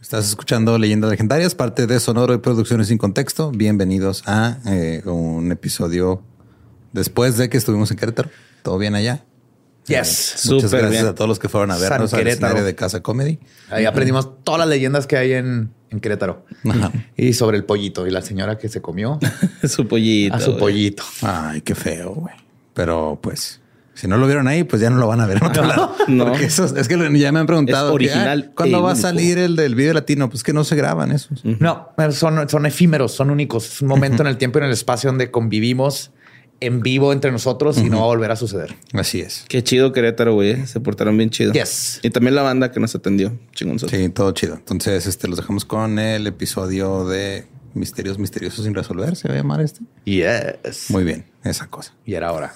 Estás escuchando Leyendas Legendarias, parte de Sonoro y Producciones sin Contexto. Bienvenidos a eh, un episodio después de que estuvimos en Querétaro. ¿Todo bien allá? Yes. Eh, muchas gracias a todos los que fueron a vernos al escenario de Casa Comedy. Ahí aprendimos todas las leyendas que hay en, Querétaro. Y sobre el pollito y la señora que se comió. su pollito. A su pollito. Ay, qué feo, güey. Pero pues si no lo vieron ahí, pues ya no lo van a ver en otro lado. No. Porque eso es que ya me han preguntado. original. ¿Cuándo va a salir el del video latino? Pues que no se graban esos. No, son, son efímeros, son únicos. Es un momento en el tiempo y en el espacio donde convivimos en vivo entre nosotros y no va a volver a suceder. Así es. Qué chido Querétaro, güey. ¿eh? Se portaron bien chido. Yes. Y también la banda que nos atendió. Chingón. Sí, todo chido. Entonces, este los dejamos con el episodio de Misterios Misteriosos sin resolver. ¿Se va a llamar este? Yes. Muy bien. Esa cosa. Y era ahora.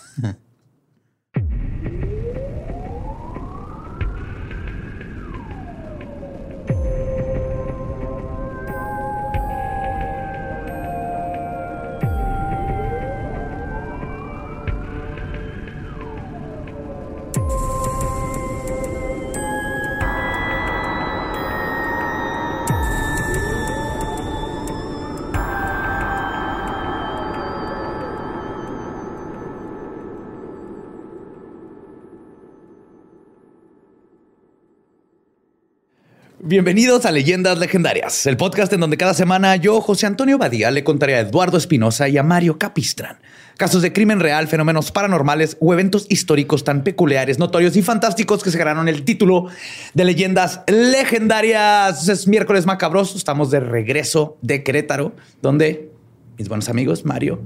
Bienvenidos a Leyendas Legendarias, el podcast en donde cada semana yo, José Antonio Badía, le contaré a Eduardo Espinosa y a Mario Capistrán casos de crimen real, fenómenos paranormales o eventos históricos tan peculiares, notorios y fantásticos que se ganaron el título de Leyendas Legendarias. Es miércoles macabroso, estamos de regreso de Querétaro, donde mis buenos amigos Mario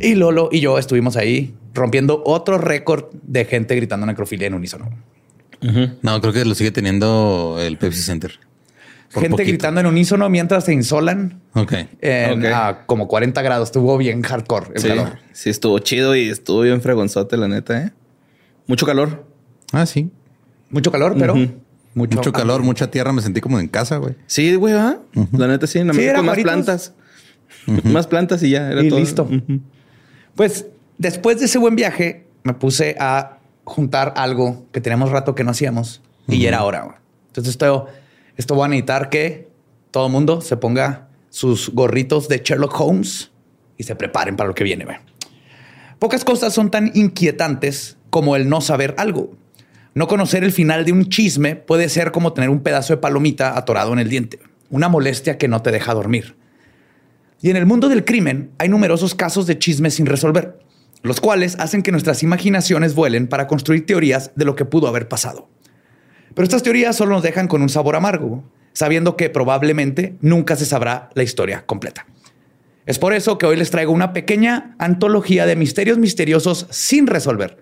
y Lolo y yo estuvimos ahí rompiendo otro récord de gente gritando necrofilia en unísono. No, creo que lo sigue teniendo el Pepsi Center. Gente gritando en unísono mientras se insolan. Ok. A como 40 grados. Estuvo bien hardcore el sí, calor. Sí, estuvo chido y estuvo bien fregonzote, la neta, ¿eh? Mucho calor. Ah, sí. Mucho calor, pero mucho, calor, mucha tierra. Me sentí como en casa, güey. Sí, güey, La neta, sí. Nada sí, con más plantas. más plantas y ya. Era y listo. Pues después de ese buen viaje, me puse a juntar algo que teníamos rato que no hacíamos y era hora. Entonces esto, esto va a necesitar que todo el mundo se ponga sus gorritos de Sherlock Holmes y se preparen para lo que viene. Pocas cosas son tan inquietantes como el no saber algo. No conocer el final de un chisme puede ser como tener un pedazo de palomita atorado en el diente, una molestia que no te deja dormir. Y en el mundo del crimen hay numerosos casos de chismes sin resolver los cuales hacen que nuestras imaginaciones vuelen para construir teorías de lo que pudo haber pasado. Pero estas teorías solo nos dejan con un sabor amargo, sabiendo que probablemente nunca se sabrá la historia completa. Es por eso que hoy les traigo una pequeña antología de misterios misteriosos sin resolver,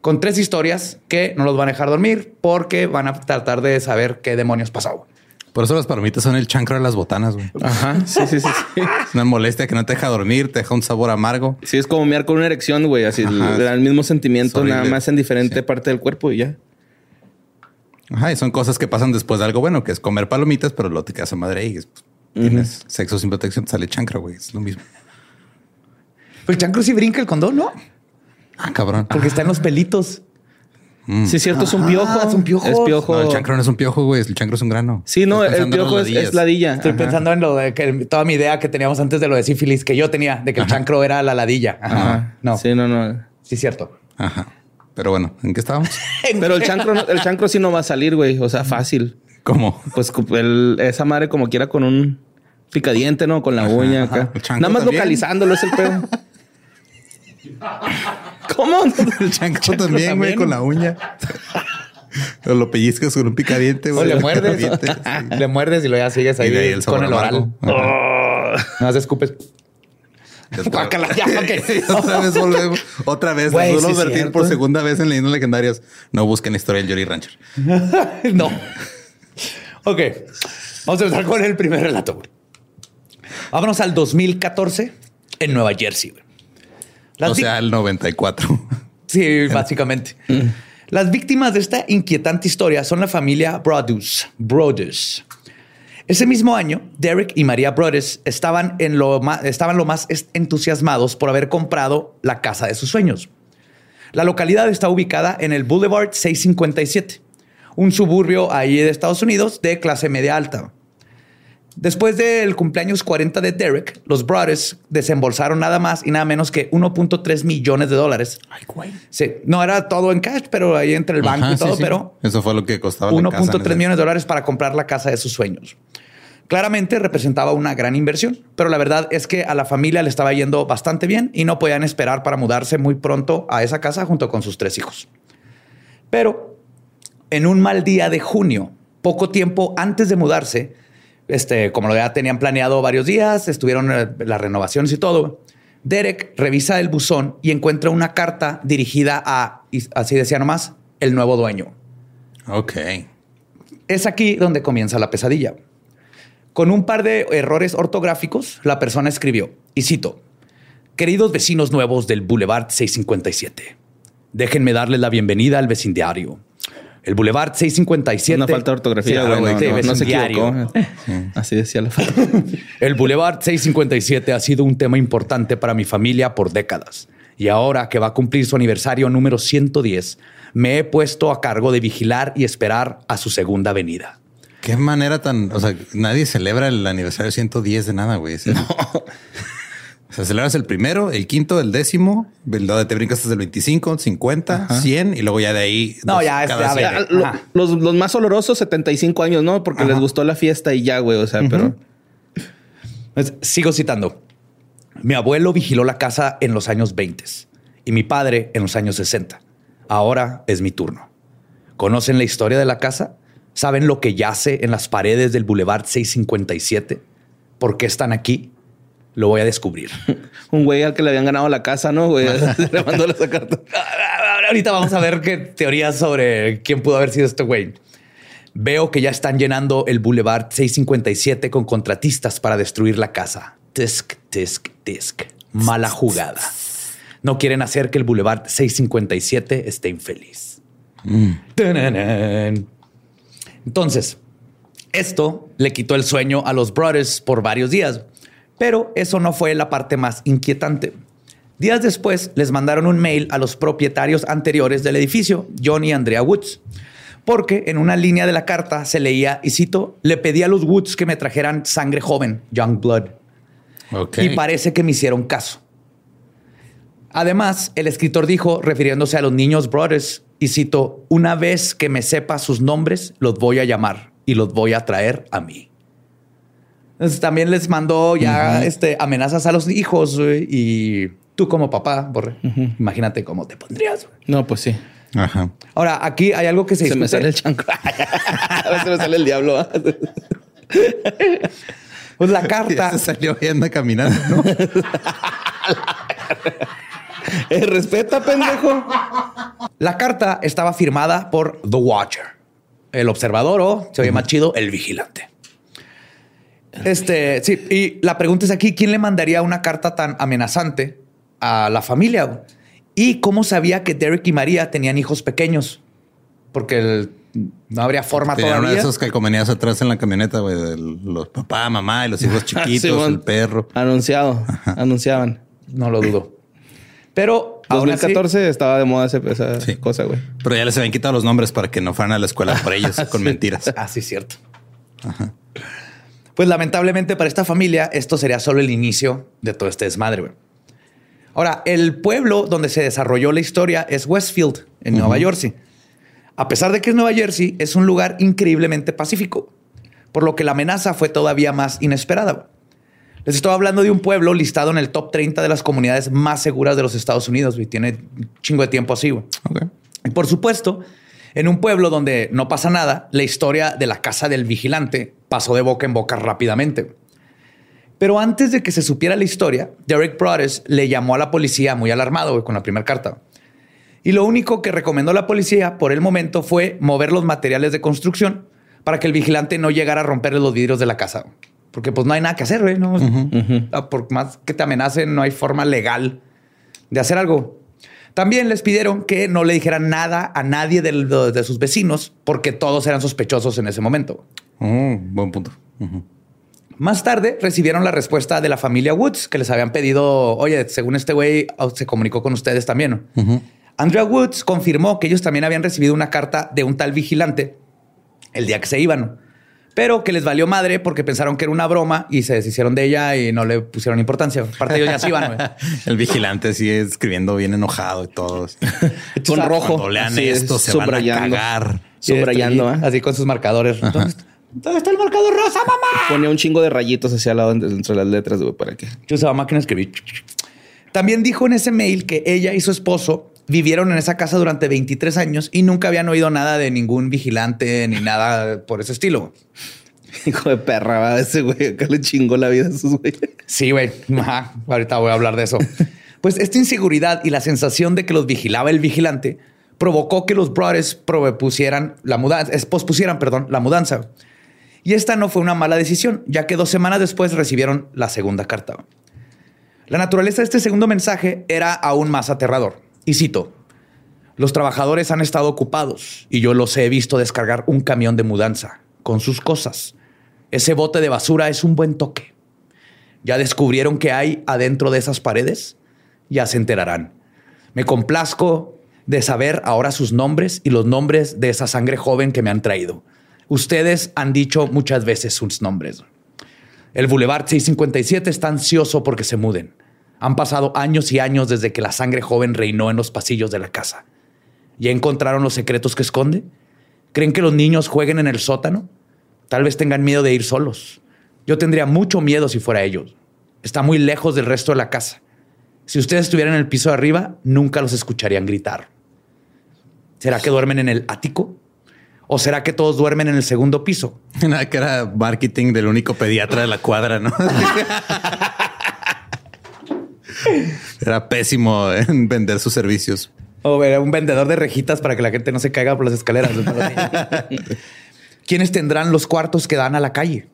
con tres historias que no los van a dejar dormir porque van a tratar de saber qué demonios pasó. Por eso las palomitas son el chancro de las botanas, güey. Ajá. Sí, sí, sí, Es una molestia que no te deja dormir, te deja un sabor amargo. Sí, es como mirar con una erección, güey. Así, el, mismo sentimiento, nada más en diferente parte del cuerpo y ya. Ajá, y son cosas que pasan después de algo bueno, que es comer palomitas, pero lo te quedas a madre y tienes sexo sin protección, te sale chancro, güey. Es lo mismo. Pues el chancro sí brinca el condón, ¿no? Ah, cabrón. Porque está en los pelitos. Mm. Sí, es cierto, es un piojo. es un piojo. Es piojo. el chancro no es un piojo, güey. El chancro es un grano. Sí, no, el piojo es, ladilla. Estoy pensando en lo de que toda mi idea que teníamos antes de lo de sífilis que yo tenía, de que el chancro era la ladilla. Ajá. No. Sí, no, no. Sí, cierto. Ajá. Pero bueno, ¿en qué estábamos? Pero el chancro, el chancro sí no va a salir, güey. O sea, fácil. ¿Cómo? Pues esa madre como quiera con un picadiente, ¿no? Con la uña acá. Nada más localizándolo es el pedo. ¿Cómo? El chancro también, güey, con la uña. O lo pellizcas con un picadiente, güey. O le muerdes. Le muerdes y lo ya sigues ahí, el con el oral. Oh. No haces escupes. otra vez volvemos. Otra vez. Wey, nos sí por segunda vez en Leyendas Legendarias. No busquen historia del Jolly Rancher. no. Ok. Vamos a empezar con el primer relato. Vámonos al 2014 en Nueva Jersey o sea, el 94. Sí, básicamente. Las víctimas de esta inquietante historia son la familia Brodus. Brodus. Ese mismo año, Derek y María Brodus estaban, en lo más, estaban lo más entusiasmados por haber comprado la casa de sus sueños. La localidad está ubicada en el Boulevard 657, un suburbio ahí de Estados Unidos de clase media alta. Después del cumpleaños 40 de Derek, los Brothers desembolsaron nada más y nada menos que 1.3 millones de dólares. Ay, güey. Sí, no era todo en cash, pero ahí entre el banco y todo, pero... Eso fue lo que costaba 1.3 millones de dólares para comprar la casa de sus sueños. Claramente representaba una gran inversión, pero la verdad es que a la familia le estaba yendo bastante bien y no podían esperar para mudarse muy pronto a esa casa junto con sus tres hijos. Pero en un mal día de junio, poco tiempo antes de mudarse, este, como lo ya tenían planeado varios días, estuvieron eh, las renovaciones y todo. Derek revisa el buzón y encuentra una carta dirigida a, así decía nomás, el nuevo dueño. Ok. Es aquí donde comienza la pesadilla. Con un par de errores ortográficos, la persona escribió, y cito, Queridos vecinos nuevos del Boulevard 657, déjenme darles la bienvenida al vecindario. El Boulevard 657. Una falta de ortografía, güey. no, se equivocó. Así decía la falta. El Boulevard 657 ha sido un tema importante para mi familia por décadas. Y ahora que va a cumplir su aniversario número 110, me he puesto a cargo de vigilar y esperar a su segunda venida. Qué manera tan. O sea, nadie celebra el aniversario 110 de nada, güey. No. O sea, celebras el primero, el quinto, el décimo, el donde te brincas hasta el 25, 50, 100 y luego ya de ahí. No, ya, cada los, los, más olorosos, 75 años, ¿no? Porque les gustó la fiesta y ya, güey. O sea, pero. Pues, sigo citando. Mi abuelo vigiló la casa en los años 20 y mi padre en los años 60. Ahora es mi turno. ¿Conocen la historia de la casa? ¿Saben lo que yace en las paredes del Boulevard 657? ¿Por qué están aquí? Lo voy a descubrir. Un güey al que le habían ganado la casa, ¿no? Güey, le mandó esa carta. Ahorita vamos a ver qué teorías sobre quién pudo haber sido este güey. Veo que ya están llenando el Boulevard 657 con contratistas para destruir la casa. Tisk, tisk, tisk. Mala jugada. No quieren hacer que el Boulevard 657 esté infeliz. Mm. Entonces, esto le quitó el sueño a los brothers por varios días. Pero eso no fue la parte más inquietante. Días después les mandaron un mail a los propietarios anteriores del edificio, John y Andrea Woods, porque en una línea de la carta se leía, y cito, le pedí a los Woods que me trajeran sangre joven, young blood. Y parece que me hicieron caso. Además, el escritor dijo, refiriéndose a los niños brothers, y cito, una vez que me sepa sus nombres, los voy a llamar y los voy a traer a mí también les mandó ya este, amenazas a los hijos y tú como papá, Borre, imagínate cómo te pondrías. No, pues sí. Ajá. Ahora, aquí hay algo que se Se me sale el chancro. se me sale el diablo. pues la carta... se salió y anda caminando, ¿no? Eh, respeta, pendejo. La carta estaba firmada por The Watcher, el observador o, se oye más chido, el vigilante. Este, sí, y la pregunta es aquí, ¿quién le mandaría una carta tan amenazante a la familia? ¿Y cómo sabía que Derek y María tenían hijos pequeños? Porque no habría forma Tenían todavía. Uno de esos calcomanías atrás en la camioneta, güey, de los papá, mamá y los hijos chiquitos, el perro. Anunciado, anunciaban. No lo dudo. Pero 2014 estaba de moda esa, cosa, güey. Pero ya les habían quitado los nombres para que no fueran a la escuela por ellos con mentiras. Ah, sí, cierto. Ajá. Pues lamentablemente para esta familia esto sería solo el inicio de todo este desmadre. Ahora, el pueblo donde se desarrolló la historia es Westfield, en Nueva Jersey. A pesar de que es Nueva Jersey, es un lugar increíblemente pacífico, por lo que la amenaza fue todavía más inesperada. Les estoy hablando de un pueblo listado en el top 30 de las comunidades más seguras de los Estados Unidos y tiene un chingo de tiempo así. Y por supuesto, en un pueblo donde no pasa nada, la historia de la casa del vigilante pasó de boca en boca rápidamente. Pero antes de que se supiera la historia, Derek Brothers le llamó a la policía muy alarmado con la primera carta. Y lo único que recomendó la policía por el momento fue mover los materiales de construcción para que el vigilante no llegara a romperle los vidrios de la casa. Porque pues no hay nada que hacer, güey. ¿no? Ah, por más que te amenacen, no hay forma legal de hacer algo. También les pidieron que no le dijeran nada a nadie de, sus vecinos porque todos eran sospechosos en ese momento. Oh, buen punto. Más tarde recibieron la respuesta de la familia Woods que les habían pedido, oye, según este güey se comunicó con ustedes también. Andrea Woods confirmó que ellos también habían recibido una carta de un tal vigilante el día que se iban, pero que les valió madre porque pensaron que era una broma y se deshicieron de ella y no le pusieron importancia. Aparte ellos ya se iban. El vigilante sigue escribiendo bien enojado y todos. con rojo. Cuando lean esto se van a cagar. Subrayando, ¿eh? así con sus marcadores. ¿Dónde está el marcador rosa, mamá? Ponía un chingo de rayitos hacia al lado entre las letras, güey, para que. Yo usaba máquina de escribir. También dijo en ese mail que ella y su esposo vivieron en esa casa durante 23 años y nunca habían oído nada de ningún vigilante ni nada por ese estilo. Hijo de perra, ese güey acá le chingó la vida a esos güeyes. Sí, güey. Ahorita voy a hablar de eso. Pues esta inseguridad y la sensación de que los vigilaba el vigilante provocó que los brothers propusieran la mudanza, pospusieran, perdón, la mudanza. Y esta no fue una mala decisión, ya que dos semanas después recibieron la segunda carta. La naturaleza de este segundo mensaje era aún más aterrador. Y cito, los trabajadores han estado ocupados y yo los he visto descargar un camión de mudanza con sus cosas. Ese bote de basura es un buen toque. ¿Ya descubrieron qué hay adentro de esas paredes? Ya se enterarán. Me complazco de saber ahora sus nombres y los nombres de esa sangre joven que me han traído. Ustedes han dicho muchas veces sus nombres. El Boulevard 657 está ansioso porque se muden. Han pasado años y años desde que la sangre joven reinó en los pasillos de la casa. ¿Ya encontraron los secretos que esconde? ¿Creen que los niños jueguen en el sótano? Tal vez tengan miedo de ir solos. Yo tendría mucho miedo si fuera ellos. Está muy lejos del resto de la casa. Si ustedes estuvieran en el piso de arriba, nunca los escucharían gritar. ¿Será que duermen en el ático? ¿O será que todos duermen en el segundo piso? Nada, que era marketing del único pediatra de la cuadra, ¿no? era pésimo en vender sus servicios. O era un vendedor de rejitas para que la gente no se caiga por las escaleras. ¿Quiénes tendrán los cuartos que dan a la calle?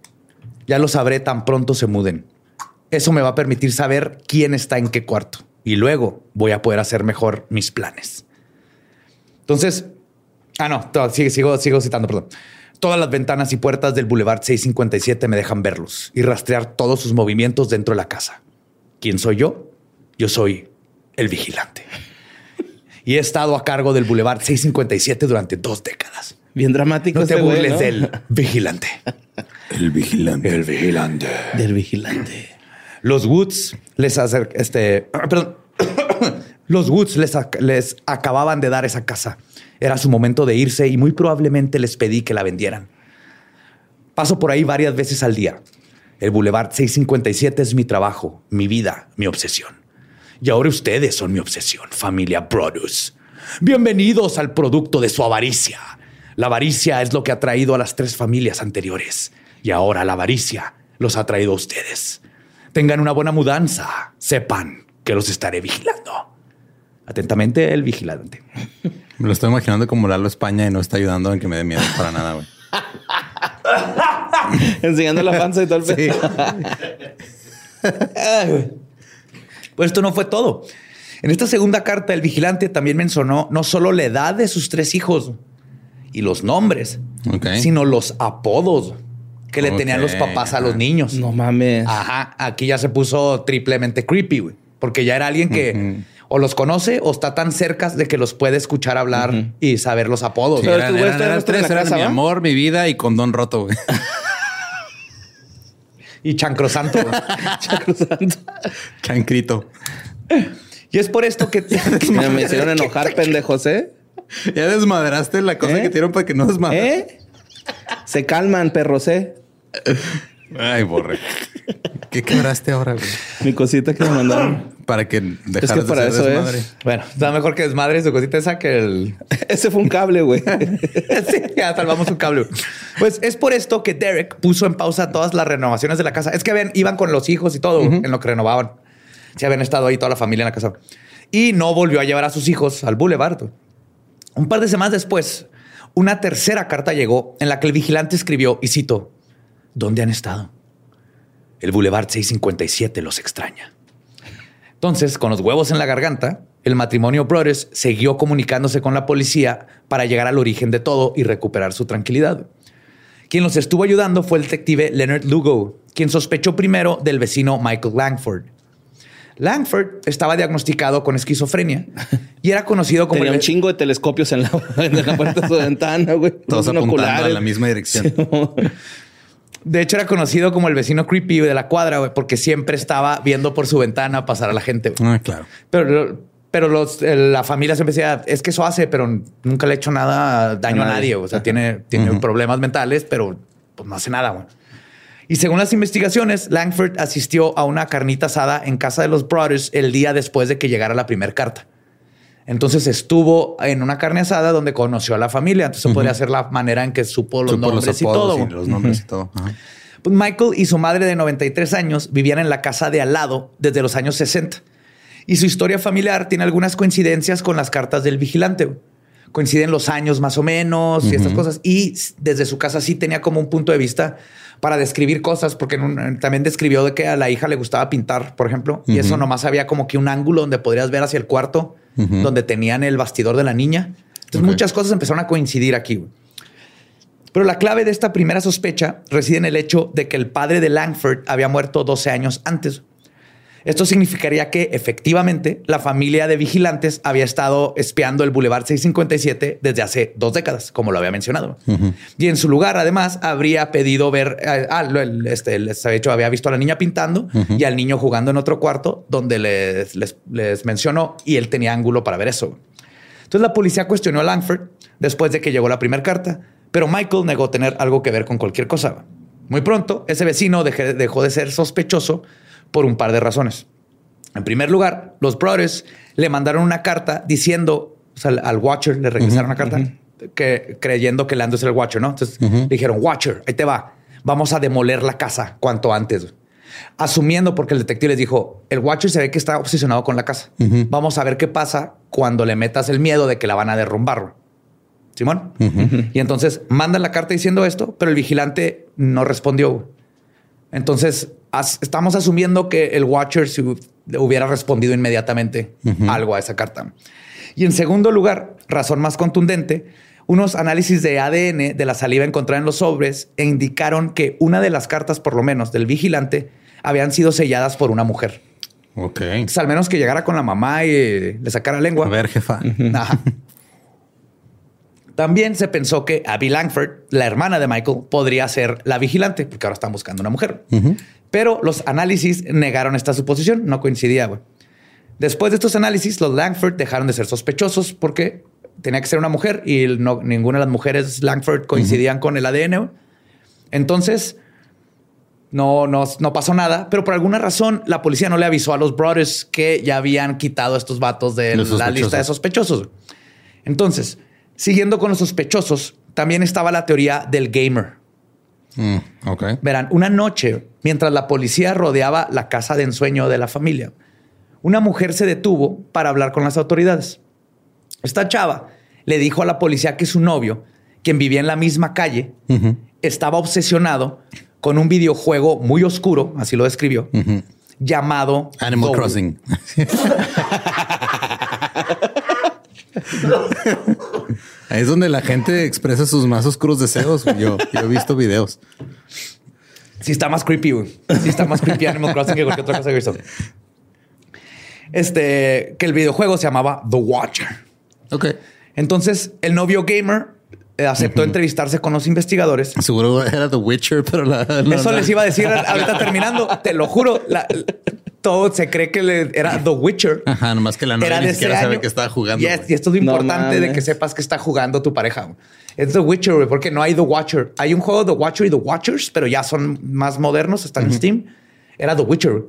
Ya lo sabré tan pronto se muden. Eso me va a permitir saber quién está en qué cuarto. Y luego voy a poder hacer mejor mis planes. Entonces, Ah, no, sigo, sigo, citando, perdón. Todas las ventanas y puertas del Boulevard 657 me dejan verlos y rastrear todos sus movimientos dentro de la casa. ¿Quién soy yo? Yo soy el vigilante. Y he estado a cargo del Boulevard 657 durante dos décadas. Bien dramático. No te burles del vigilante. El vigilante. El vigilante. Del vigilante. Los Woods les hacer este, perdón. Los Woods les, les acababan de dar esa casa era su momento de irse y muy probablemente les pedí que la vendieran. Paso por ahí varias veces al día. El Boulevard 657 es mi trabajo, mi vida, mi obsesión. Y ahora ustedes son mi obsesión, familia Produce. Bienvenidos al producto de su avaricia. La avaricia es lo que ha traído a las tres familias anteriores. Y ahora la avaricia los ha traído a ustedes. Tengan una buena mudanza. Sepan que los estaré vigilando. Atentamente, el vigilante. Me lo estoy imaginando como Lalo España y no está ayudando en que me dé miedo para nada, güey. Enseñando la panza y todo el sí. pues esto no fue todo. En esta segunda carta, el vigilante también mencionó no solo la edad de sus tres hijos y los nombres, sino los apodos que le tenían los papás a los niños. No mames. Ajá. Aquí ya se puso triplemente creepy, güey, porque ya era alguien que o los conoce o está tan cerca de que los puede escuchar hablar y saber los apodos. Pero eran, eran, tres, eran mi amor, mi vida y condón roto. Güey. y chancrosanto. chancrosanto. Chancrito. Y es por esto que me hicieron enojar, pendejos, ¿eh? Ya desmadraste la cosa ¿Eh? que dieron para que no desmadres. ¿Eh? Se calman, perros, ¿eh? Ay, borre. ¿Qué quebraste ahora, güey? Mi cosita que me mandaron. Para que dejaras es que para eso desmadre. Es. Bueno, está mejor que desmadre su cosita esa que el... Ese fue un cable, güey. sí, ya salvamos un cable. Pues es por esto que Derek puso en pausa todas las renovaciones de la casa. Es que habían, iban con los hijos y todo en lo que renovaban. Se habían estado ahí toda la familia en la casa. Y no volvió a llevar a sus hijos al boulevard. Un par de semanas después, una tercera carta llegó en la que el vigilante escribió, y cito, ¿Dónde han estado? El Boulevard 657 los extraña. Entonces, con los huevos en la garganta, el matrimonio Brothers siguió comunicándose con la policía para llegar al origen de todo y recuperar su tranquilidad. Quien los estuvo ayudando fue el detective Leonard Lugo, quien sospechó primero del vecino Michael Langford. Langford estaba diagnosticado con esquizofrenia y era conocido como... Tenía un chingo de telescopios en la, puerta de su ventana, güey. Todos apuntando en la misma dirección. De hecho, era conocido como el vecino creepy de la cuadra, güey, porque siempre estaba viendo por su ventana pasar a la gente. Ah, claro. Pero, pero los, la familia siempre decía, es que eso hace, pero nunca le ha hecho nada daño a nadie. O sea, tiene, tiene problemas mentales, pero pues, no hace nada. Güey. Y según las investigaciones, Langford asistió a una carnita asada en casa de los Brothers el día después de que llegara la primera carta. Entonces estuvo en una carne asada donde conoció a la familia. Entonces podría ser la manera en que supo los nombres y todo. los nombres y todo. Pues Michael y su madre de 93 años vivían en la casa de al lado desde los años 60. Y su historia familiar tiene algunas coincidencias con las cartas del vigilante. Coinciden los años más o menos y estas cosas. Y desde su casa sí tenía como un punto de vista para describir cosas, porque también describió de que a la hija le gustaba pintar, por ejemplo, y eso nomás había como que un ángulo donde podrías ver hacia el cuarto, donde tenían el bastidor de la niña. Entonces muchas cosas empezaron a coincidir aquí. Pero la clave de esta primera sospecha reside en el hecho de que el padre de Langford había muerto 12 años antes. Esto significaría que efectivamente la familia de vigilantes había estado espiando el Boulevard 657 desde hace dos décadas, como lo había mencionado. Y en su lugar, además, habría pedido ver, eh, ah, este, les había hecho, había visto a la niña pintando y al niño jugando en otro cuarto donde les, les, mencionó y él tenía ángulo para ver eso. Entonces la policía cuestionó a Langford después de que llegó la primera carta, pero Michael negó tener algo que ver con cualquier cosa. Muy pronto, ese vecino dejó de ser sospechoso por un par de razones. En primer lugar, los brothers le mandaron una carta diciendo, o sea, al Watcher le regresaron una carta que, creyendo que Lando es el Watcher, ¿no? Entonces le dijeron, Watcher, ahí te va, vamos a demoler la casa cuanto antes. Asumiendo, porque el detective les dijo, el Watcher se ve que está obsesionado con la casa. Vamos a ver qué pasa cuando le metas el miedo de que la van a derrumbar. Simón. Y entonces mandan la carta diciendo esto, pero el vigilante no respondió. Entonces estamos asumiendo que el Watcher hubiera respondido inmediatamente algo a esa carta. Y en segundo lugar, razón más contundente, unos análisis de ADN de la saliva encontrada en los sobres indicaron que una de las cartas, por lo menos del vigilante, habían sido selladas por una mujer. Ok. Entonces, al menos que llegara con la mamá y le sacara lengua. A ver, jefa. También se pensó que Abby Langford, la hermana de Michael, podría ser la vigilante, porque ahora están buscando una mujer. Pero los análisis negaron esta suposición, no coincidía. Después de estos análisis, los Langford dejaron de ser sospechosos porque tenía que ser una mujer y no, ninguna de las mujeres Langford coincidían con el ADN. Entonces, no, no, no, pasó nada, pero por alguna razón la policía no le avisó a los brothers que ya habían quitado a estos vatos de la lista de sospechosos. Entonces, siguiendo con los sospechosos, también estaba la teoría del gamer. Mm, Verán, una noche, mientras la policía rodeaba la casa de ensueño de la familia, una mujer se detuvo para hablar con las autoridades. Esta chava le dijo a la policía que su novio, quien vivía en la misma calle, estaba obsesionado con un videojuego muy oscuro, así lo describió, llamado Animal Crossing. Ahí es donde la gente expresa sus más oscuros deseos. Yo, he visto videos. Sí está más creepy, güey. Sí está más creepy Animal Crossing que cualquier otra cosa que he visto. Este, que el videojuego se llamaba The Watcher. Ok. Entonces, el novio gamer eh, aceptó entrevistarse con los investigadores. Seguro era The Witcher, pero la, Eso les iba a decir ahorita terminando. Te lo juro. Todo se cree que le, era The Witcher. Ajá, nomás que la novia ni siquiera sabe que estaba jugando. y esto es importante de que sepas que está jugando tu pareja. Es The Witcher, porque no hay The Watcher. Hay un juego The Watcher y The Watchers, pero ya son más modernos, están en Steam. Era The Witcher.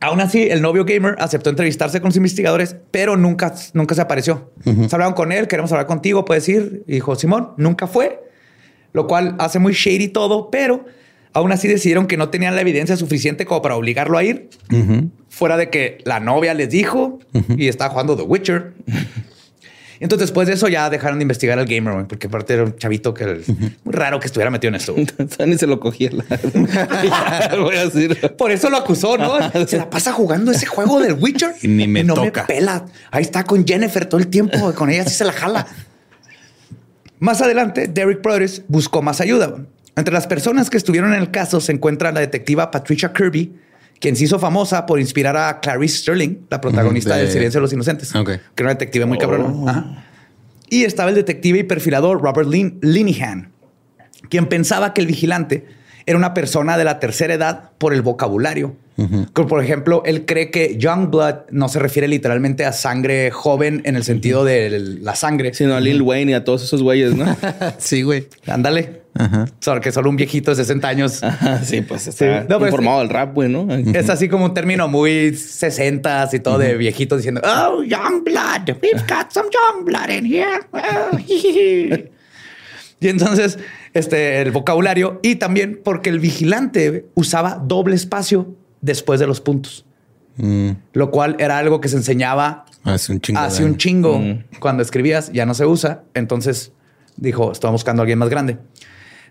Aún así, el novio gamer aceptó entrevistarse con los investigadores, pero nunca, nunca se apareció. Se hablaron con él, queremos hablar contigo, puedes ir. Y dijo, Simón, nunca fue. Lo cual hace muy shady todo, pero aún así decidieron que no tenían la evidencia suficiente como para obligarlo a ir. Fuera de que la novia les dijo y estaba jugando The Witcher. Entonces, después de eso, ya dejaron de investigar al gamer, porque aparte era un chavito que era muy raro que estuviera metido en esto. Ni se lo cogía. Voy a decir. Por eso lo acusó, ¿no? Se la pasa jugando ese juego del Witcher y ni me no me pela. Ahí está con Jennifer todo el tiempo. Con ella sí se la jala. Más adelante, Derek Brothers buscó más ayuda. Entre las personas que estuvieron en el caso se encuentra la detectiva Patricia Kirby, quien se hizo famosa por inspirar a Clarice Sterling, la protagonista del Silencio de los Inocentes, que era una detective muy cabrona. Oh. Y estaba el detective y perfilador Robert Lin Linehan, quien pensaba que el vigilante era una persona de la tercera edad por el vocabulario. Por ejemplo, él cree que young blood no se refiere literalmente a sangre joven en el sentido de la sangre, sino a Lil Wayne y a todos esos güeyes, ¿no? sí, güey. Ándale. Solo que solo un viejito de 60 años. sí, pues está informado del rap, güey, ¿no? Es así como un término muy 60 y todo de viejitos diciendo, oh, young blood, we've got some young blood in here. y entonces, este, el vocabulario y también porque el vigilante usaba doble espacio después de los puntos. Mm. Lo cual era algo que se enseñaba hace un chingo. Hace un chingo. Mm. Cuando escribías ya no se usa. Entonces dijo, estaba buscando a alguien más grande.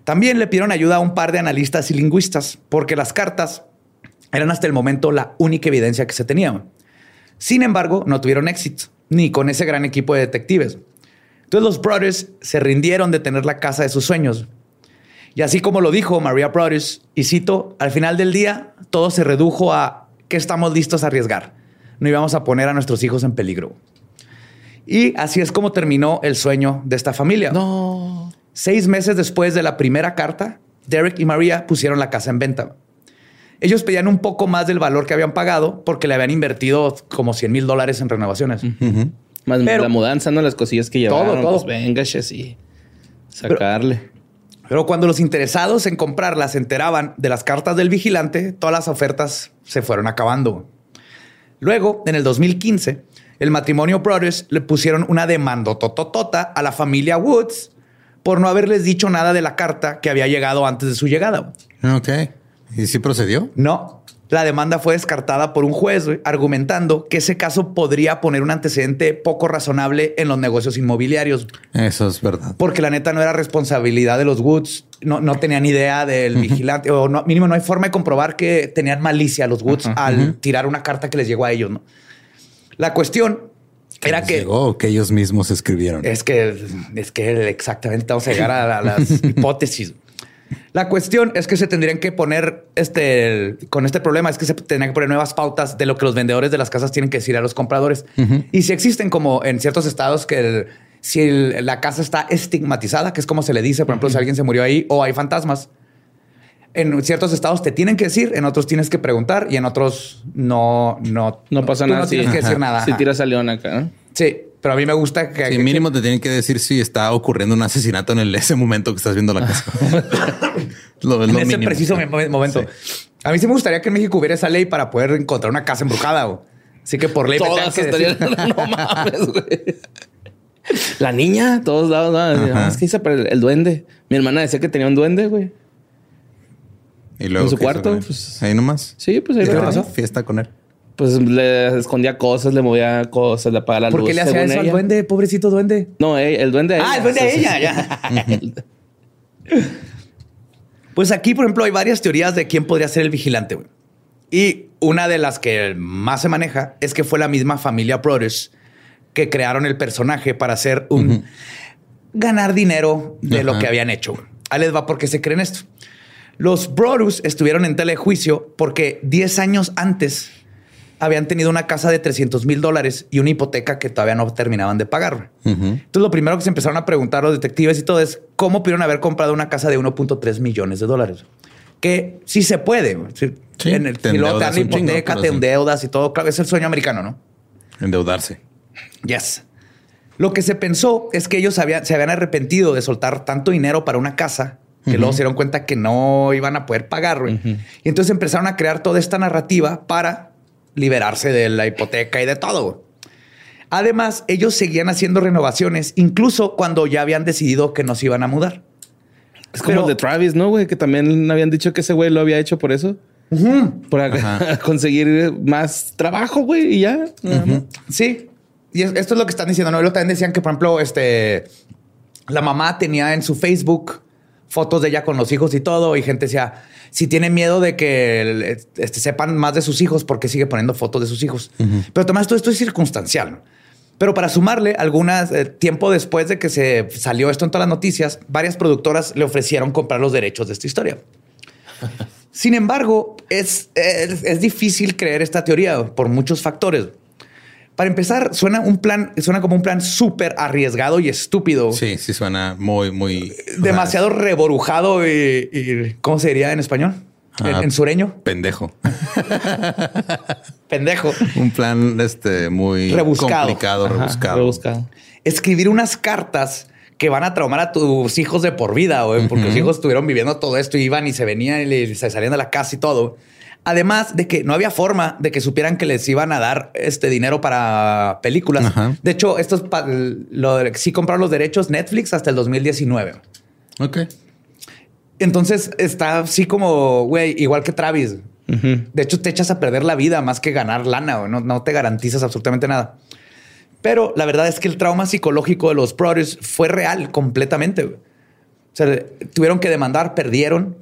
También le pidieron ayuda a un par de analistas y lingüistas porque las cartas eran hasta el momento la única evidencia que se tenía. Sin embargo, no tuvieron éxito, ni con ese gran equipo de detectives. Entonces los Brothers se rindieron de tener la casa de sus sueños. Y así como lo dijo Maria Brothers, y cito, al final del día todo se redujo a que estamos listos a arriesgar. No íbamos a poner a nuestros hijos en peligro. Y así es como terminó el sueño de esta familia. No. Seis meses después de la primera carta, Derek y María pusieron la casa en venta. Ellos pedían un poco más del valor que habían pagado porque le habían invertido como 100 mil dólares en renovaciones. Más la mudanza, ¿no? Las cosillas que llevaron. Todo, todo. Pues venga, sí. Sacarle. Pero, cuando los interesados en comprarlas se enteraban de las cartas del vigilante, todas las ofertas se fueron acabando. Luego, en el 2015, el matrimonio Brothers le pusieron una demanda tototota a la familia Woods por no haberles dicho nada de la carta que había llegado antes de su llegada. Ok. ¿Y si procedió? No. La demanda fue descartada por un juez argumentando que ese caso podría poner un antecedente poco razonable en los negocios inmobiliarios. Eso es verdad. Porque la neta no era responsabilidad de los Woods. No, no tenían idea del vigilante o no, mínimo no hay forma de comprobar que tenían malicia los Woods al tirar una carta que les llegó a ellos. ¿no? La cuestión era que llegó, que ellos mismos escribieron. Es que es que exactamente vamos a llegar a, las hipótesis. La cuestión es que se tendrían que poner este con este problema es que se tendrían que poner nuevas pautas de lo que los vendedores de las casas tienen que decir a los compradores. Y si existen como en ciertos estados que si la casa está estigmatizada, que es como se le dice, por ejemplo, si alguien se murió ahí o hay fantasmas, en ciertos estados te tienen que decir, en otros tienes que preguntar y en otros no, no, no pasa nada. No tienes que decir nada. Si tiras a león acá. Sí, pero a mí me gusta que. Sí, mínimo te tienen que decir si está ocurriendo un asesinato en ese momento que estás viendo la casa. en ese preciso momento. A mí sí me gustaría que en México hubiera esa ley para poder encontrar una casa embrujada. Así que por ley Todas estarían... no mames, güey. La niña, todos lados. Es que dice el duende. Mi hermana decía que tenía un duende, güey. ¿Y luego en su cuarto. Pues, ahí nomás. Sí, pues ahí lo Fiesta con él. Pues le escondía cosas, le movía cosas, le apagaba la luz. ¿Por qué le hacía eso al duende? Pobrecito duende. No, el duende. Ah, el duende a ella. Ya. pues aquí, por ejemplo, hay varias teorías de quién podría ser el vigilante. Y una de las que más se maneja es que fue la misma familia Brothers que crearon el personaje para hacer un ganar dinero de lo que habían hecho. Ahí les va porque se creen esto. Los Brothers estuvieron en telejuicio porque 10 años antes habían tenido una casa de 300 mil dólares y una hipoteca que todavía no terminaban de pagar. Entonces, lo primero que se empezaron a preguntar los detectives y todo es cómo pudieron haber comprado una casa de 1.3 millones de dólares. Que sí se puede. Sí, en el, te si luego te dan hipoteca, te endeudas y todo. Claro, es el sueño americano, ¿no? Endeudarse. Yes. Lo que se pensó es que ellos se habían arrepentido de soltar tanto dinero para una casa que luego se dieron cuenta que no iban a poder pagar. Y entonces empezaron a crear toda esta narrativa para liberarse de la hipoteca y de todo. Además, ellos seguían haciendo renovaciones, incluso cuando ya habían decidido que nos iban a mudar. Es como el de Travis, ¿no, güey? Que también habían dicho que ese güey lo había hecho por eso. Para conseguir más trabajo, güey, y ya. Sí. Y esto es lo que están diciendo, ¿no? También decían que, por ejemplo, este, la mamá tenía en su Facebook fotos de ella con los hijos y todo, y gente decía, si tiene miedo de que este, sepan más de sus hijos, porque sigue poniendo fotos de sus hijos? Pero además todo esto es circunstancial. Pero para sumarle, algunas eh, tiempo después de que se salió esto en todas las noticias, varias productoras le ofrecieron comprar los derechos de esta historia. Sin embargo, es, es, difícil creer esta teoría por muchos factores. Para empezar, suena un plan, suena como un plan súper arriesgado y estúpido. Sí, sí suena muy, muy demasiado reborujado y, ¿cómo se diría en español? en, sureño. Pendejo. pendejo. Un plan este muy complicado, rebuscado. Escribir unas cartas que van a traumar a tus hijos de por vida, güey, porque los hijos estuvieron viviendo todo esto y iban y se venían y se salían de la casa y todo. Además de que no había forma de que supieran que les iban a dar este dinero para películas. De hecho, esto es lo de, sí compraron los derechos Netflix hasta el 2019. Ok. Entonces está así como, güey, igual que Travis. De hecho, te echas a perder la vida más que ganar lana. No, no te garantizas absolutamente nada. Pero la verdad es que el trauma psicológico de los brothers fue real completamente. O sea, tuvieron que demandar, perdieron.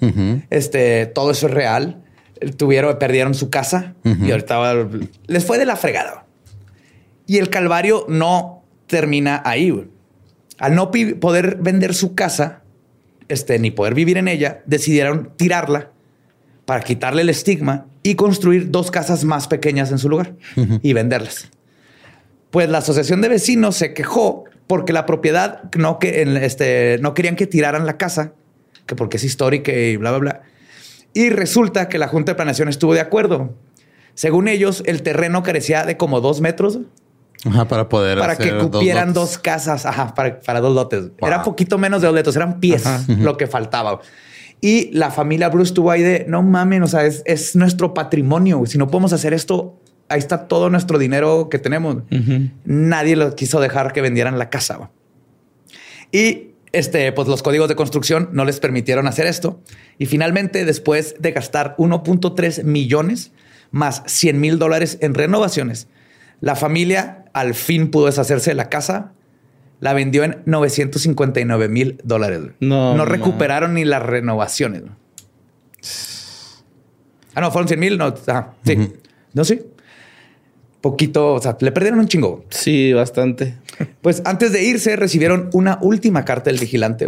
Este, todo eso es real tuvieron, perdieron su casa y ahorita les fue de la fregada. Y el calvario no termina ahí. Al no poder vender su casa, este, ni poder vivir en ella, decidieron tirarla para quitarle el estigma y construir dos casas más pequeñas en su lugar y venderlas. Pues la asociación de vecinos se quejó porque la propiedad no, que, este, no querían que tiraran la casa, que porque es histórica y bla, bla, bla. Y resulta que la Junta de Planeación estuvo de acuerdo. Según ellos, el terreno carecía de como dos metros. Ajá, para poder. Para que cupieran dos, casas. Ajá, para, dos lotes. Era poquito menos de dos lotes, eran pies lo que faltaba. Y la familia Bruce estuvo ahí de no mames, o sea, es, nuestro patrimonio. Si no podemos hacer esto, ahí está todo nuestro dinero que tenemos. Nadie lo quiso dejar que vendieran la casa. Y este, pues los códigos de construcción no les permitieron hacer esto. Y finalmente, después de gastar 1.3 millones más 100 mil dólares en renovaciones, la familia al fin pudo deshacerse de la casa. La vendió en 959 mil dólares. No, no recuperaron ni las renovaciones. Ah, no, fueron 100 mil. No, sí. No, sí poquito, o sea, le perdieron un chingo. Sí, bastante. Pues antes de irse recibieron una última carta del vigilante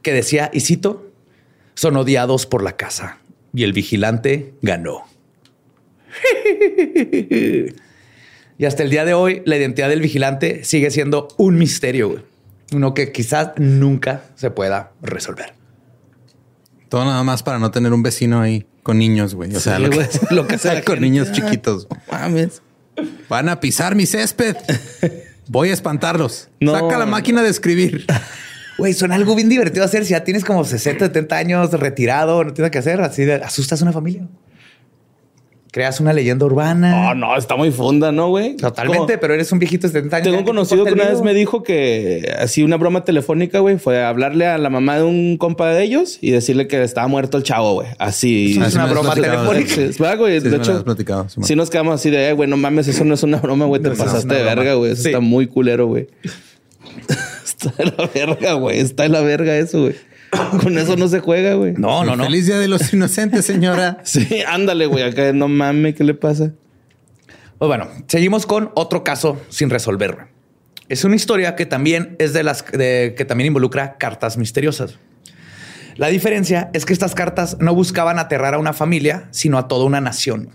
que decía, y cito, son odiados por la casa y el vigilante ganó. y hasta el día de hoy la identidad del vigilante sigue siendo un misterio, uno que quizás nunca se pueda resolver. Todo nada más para no tener un vecino ahí con niños, güey. O sea, lo, que, lo que sea con niños chiquitos. Mames. Van a pisar mi césped. Voy a espantarlos. Saca la máquina de escribir. Güey, son algo bien divertido hacer si ya tienes como 60, 70 años retirado, no tienes que hacer. Así de, asustas a una familia creas una leyenda urbana. Oh, no, está muy funda, ¿no, güey? Totalmente, pero eres un viejito de 70 años. Tengo un conocido que una vez me dijo que así una broma telefónica, güey, fue hablarle a la mamá de un compa de ellos y decirle que estaba muerto el chavo, güey. Así. Es una broma telefónica. Sí, güey. de hecho, si nos quedamos así de, güey, no mames, eso no es una broma, güey. Te pasaste de verga, güey. Eso está muy culero, güey. está en la verga, güey. Está en la verga eso, güey. Con eso no se juega, güey. No, no, no. Feliz Día de los Inocentes, señora. sí, ándale, güey. Acá no mames, ¿qué le pasa? Pues bueno, seguimos con otro caso sin resolver. Es una historia que también es de las que también involucra cartas misteriosas. La diferencia es que estas cartas no buscaban aterrar a una familia, sino a toda una nación.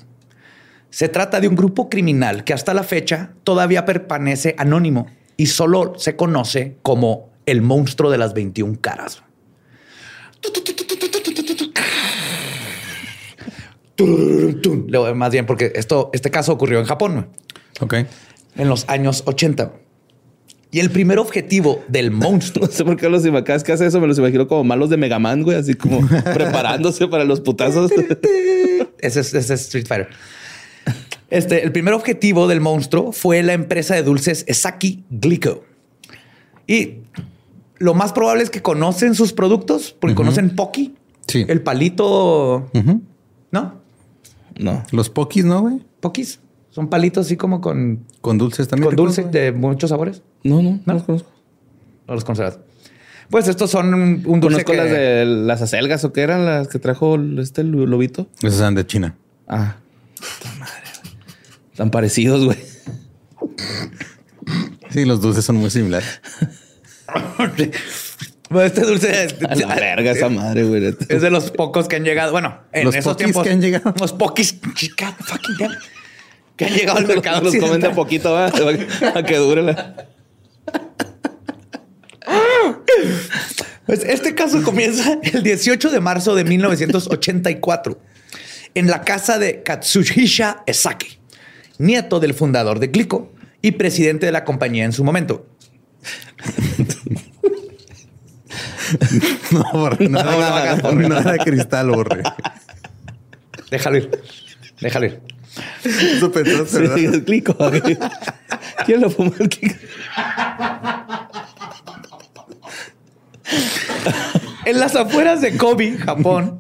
Se trata de un grupo criminal que hasta la fecha todavía permanece anónimo y solo se conoce como el monstruo de las 21 caras. Más bien, porque esto, este caso ocurrió en Japón. Ok. En los años 80. Y el primer objetivo del monstruo. No sé por qué los imacas que hace eso, me los imagino como malos de Mega Man, güey, así como preparándose para los putazos. ese, es, Street Fighter. Este, el primer objetivo del monstruo fue la empresa de dulces Esaki Glico. Y lo más probable es que conocen sus productos porque conocen Pocky. Sí. El palito. ¿No? No. Los Pokis, ¿no, güey? Pokis. Son palitos así como con. Con dulces también. Con dulce de muchos sabores. No, no, no, los conozco. No los conocerás. Pues estos son un, dulce. Conozco las de las acelgas o qué eran las que trajo este lobito. Esas eran de China. Ah. Madre. Están parecidos, güey. Sí, los dulces son muy similares. este dulce es la verga esa madre, güey. Es de los pocos que han llegado. Bueno, en esos tiempos que han llegado. Los pokis. que han llegado al mercado. Los comen de poquito a que dure la. Pues este caso comienza el 18 de marzo de 1984 en la casa de Katsuhisha Esaki, nieto del fundador de Glico y presidente de la compañía en su momento. no, borre, no, no, no, no, cristal, borre. Déjalo ir. Déjalo ir. Eso pensaste, ¿verdad? Sí. ¿Quién lo fumó el en las afueras de Kobe, Japón,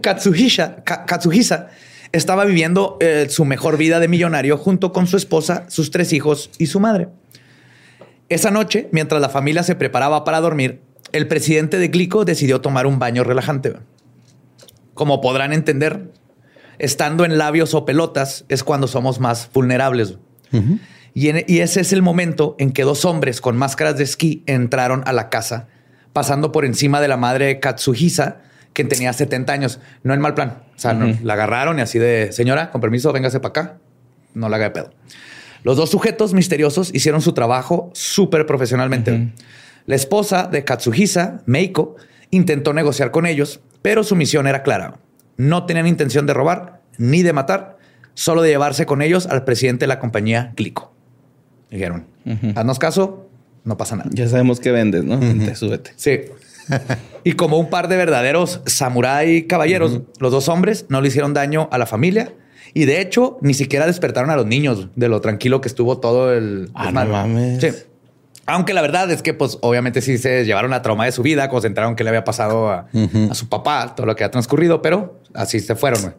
Katsuhisa, Katsuhisa estaba viviendo eh, su mejor vida de millonario junto con su esposa, sus tres hijos y su madre. Esa noche, mientras la familia se preparaba para dormir, el presidente de Glico decidió tomar un baño relajante. Como podrán entender, estando en labios o pelotas es cuando somos más vulnerables. y, y, ese es el momento en que dos hombres con máscaras de esquí entraron a la casa, pasando por encima de la madre Katsuhisa, que tenía 70 años. No en mal plan. O sea, la agarraron y así de, señora, con permiso, véngase para acá. No la haga de pedo. Los dos sujetos misteriosos hicieron su trabajo súper profesionalmente. La esposa de Katsuhisa, Meiko, intentó negociar con ellos, pero su misión era clara. No tenían intención de robar ni de matar, solo de llevarse con ellos al presidente de la compañía Glico. Dijeron, haznos caso, no pasa nada. Ya sabemos que vendes, ¿no? súbete. Sí. y como un par de verdaderos samurái caballeros, los dos hombres no le hicieron daño a la familia y de hecho ni siquiera despertaron a los niños de lo tranquilo que estuvo todo el. Ah, no mames. Sí. Aunque la verdad es que, pues, obviamente sí se llevaron la trauma de su vida, concentraron que le había pasado a, su papá, todo lo que ha transcurrido, pero así se fueron.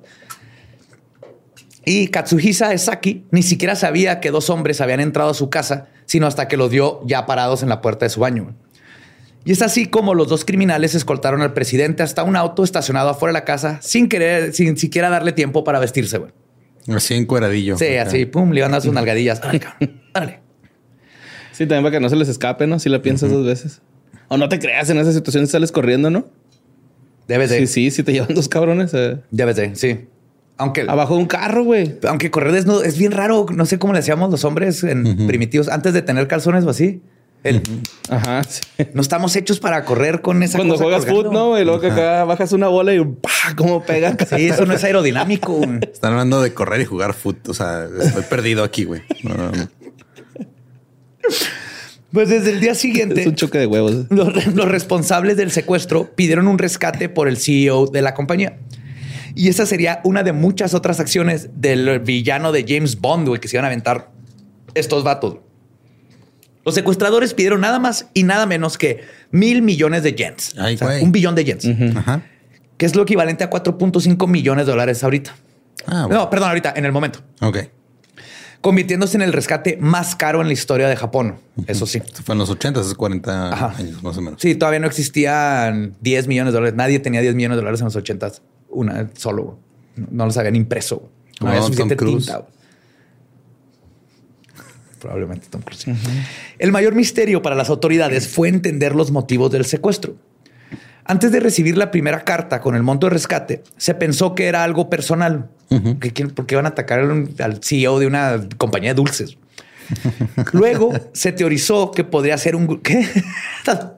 Y Katsuhisa Esaki ni siquiera sabía que dos hombres habían entrado a su casa, sino hasta que los dio ya parados en la puerta de su baño. Y es así como los dos criminales escoltaron al presidente hasta un auto estacionado afuera de la casa sin querer, sin siquiera darle tiempo para vestirse. Güey. Así en cueradillo. Sí, así, pum, le iban a sus nalgadillas. Dale, Sí, también para que no se les escape, ¿no? Si la piensas dos veces. O no te creas en esa situación, sales corriendo, ¿no? Debe ser. Sí, sí, si te llevan dos cabrones. Eh. Debe ser, sí. Aunque abajo de un carro, güey. Aunque correr desnudo es bien raro. No sé cómo le hacíamos los hombres en primitivos antes de tener calzones o así. Ajá. No estamos hechos para correr con esa Cuando juegas fútbol, ¿no? Y luego que acá bajas una bola y ¡pah! ¿Cómo pega? Sí, eso no es aerodinámico. Están hablando de correr y jugar fútbol. O sea, estoy perdido aquí, güey. Pues desde el día siguiente. Es un choque de huevos. Los, los, responsables del secuestro pidieron un rescate por el CEO de la compañía. Y esa sería una de muchas otras acciones del villano de James Bond, güey, que se iban a aventar estos vatos. Los secuestradores pidieron nada más y nada menos que mil millones de yens. un billón de yens. Que es lo equivalente a 4.5 millones de dólares ahorita. Ah, no, perdón, ahorita, en el momento. Ok. Convirtiéndose en el rescate más caro en la historia de Japón. Eso sí. fue en los 80, hace 40 años más o menos. Sí, todavía no existían 10 millones de dólares. Nadie tenía 10 millones de dólares en los 80. Una solo. No los habían impreso. No había suficiente tinta probablemente Tom Cruise. El mayor misterio para las autoridades fue entender los motivos del secuestro. Antes de recibir la primera carta con el monto de rescate, se pensó que era algo personal, porque iban a atacar al CEO de una compañía de dulces. Luego se teorizó que podría ser un... ¿Qué?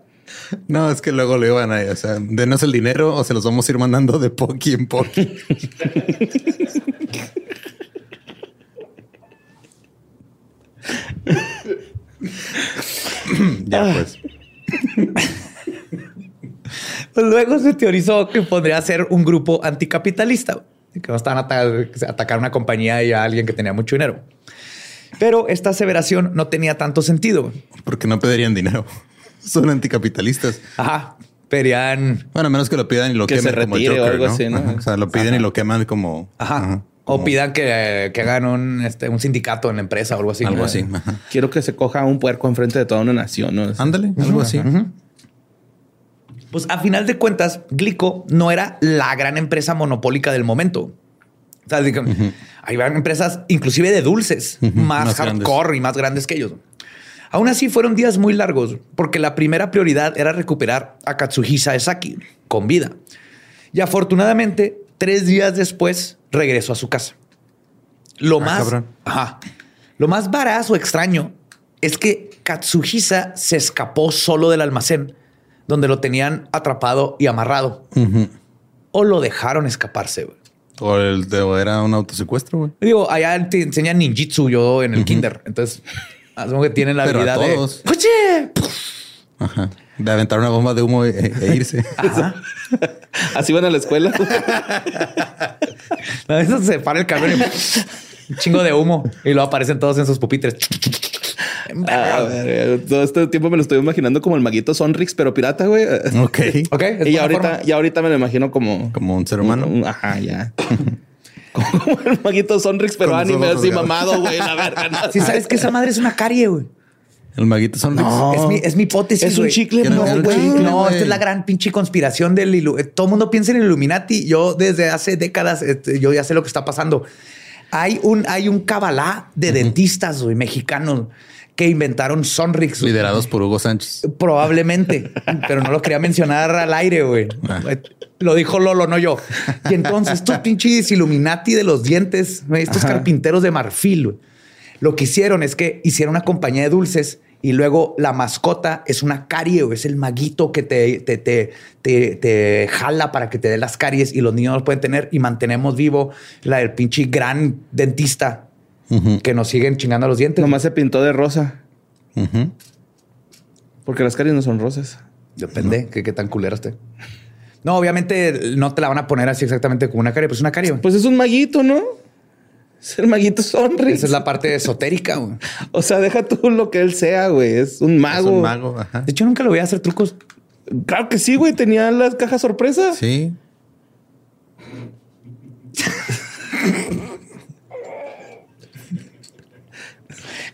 No, es que luego le iban a... O sea, denos el dinero o se los vamos a ir mandando de poqui en poqui. ya pues. Pues. Luego se teorizó que podría ser un grupo anticapitalista, que no estaban a atacar una compañía y a alguien que tenía mucho dinero. Pero esta aseveración no tenía tanto sentido. Porque no pedirían dinero. Son anticapitalistas. Ajá. Pedían. Bueno, a menos que lo pidan y lo que quemen como Joker, o algo así, ¿no? O sea, lo piden y lo queman como. Ajá. O pidan que, hagan un, este, un sindicato en la empresa o algo así. Algo así. Quiero que se coja un puerco enfrente de toda una nación. ¿no? Ándale, algo así. Pues a final de cuentas, Glico no era la gran empresa monopólica del momento. O sea, hay empresas inclusive de dulces más, hardcore y más grandes que ellos. Aún así fueron días muy largos porque la primera prioridad era recuperar a Katsuhisa Esaki con vida. Y afortunadamente, tres días después regresó a su casa. Lo ah, más, ajá, lo más varaz o extraño es que Katsuhisa se escapó solo del almacén donde lo tenían atrapado y amarrado. O lo dejaron escaparse. O el de, era un autosecuestro, güey. Digo, allá te enseñan ninjitsu yo en el kinder. Entonces, asumo que tienen la habilidad de... ¡Oye! Ajá. De aventar una bomba de humo e, e irse. Así van a la escuela. a veces se para el camión y un chingo de humo y luego aparecen todos en sus pupitres. todo este tiempo me lo estoy imaginando como el maguito Sonrix, pero pirata, güey. Ok. Ok. Y ahorita, y ahorita me lo imagino como... Como un ser humano. ajá, ya. como el maguito Sonrix, pero anime así mamado, güey. La verga. Si sabes que esa madre es una carie, güey. El maguito Sonrix. No, es mi, hipótesis. Es un chicle. No, güey. No, esta es la gran pinche conspiración del Todo el mundo piensa en el Illuminati. Yo desde hace décadas, este, yo ya sé lo que está pasando. Hay un, hay un cabalá de dentistas, güey, mexicanos que inventaron Sonrix. Liderados por Hugo Sánchez. Probablemente, pero no lo quería mencionar al aire, güey. Ah. Lo dijo Lolo, no yo. Y entonces estos pinches Illuminati de los dientes, estos carpinteros de marfil, lo que hicieron es que hicieron una compañía de dulces y luego la mascota es una carie, es el maguito que te, te, te, te, jala para que te dé las caries y los niños los pueden tener y mantenemos vivo la del pinche gran dentista que nos siguen chingando los dientes. Nomás se pintó de rosa. Porque las caries no son rosas. Depende que qué tan culero esté. No, obviamente no te la van a poner así exactamente como una carie, pues una carie. Pues es un maguito, ¿no? Es el maguito sonrisa. Esa es la parte esotérica, güey. O sea, deja tú lo que él sea, güey. Es un mago. Es un mago, ajá. De hecho, nunca lo voy a hacer trucos. Claro que sí, güey. Tenía las cajas sorpresas. Sí.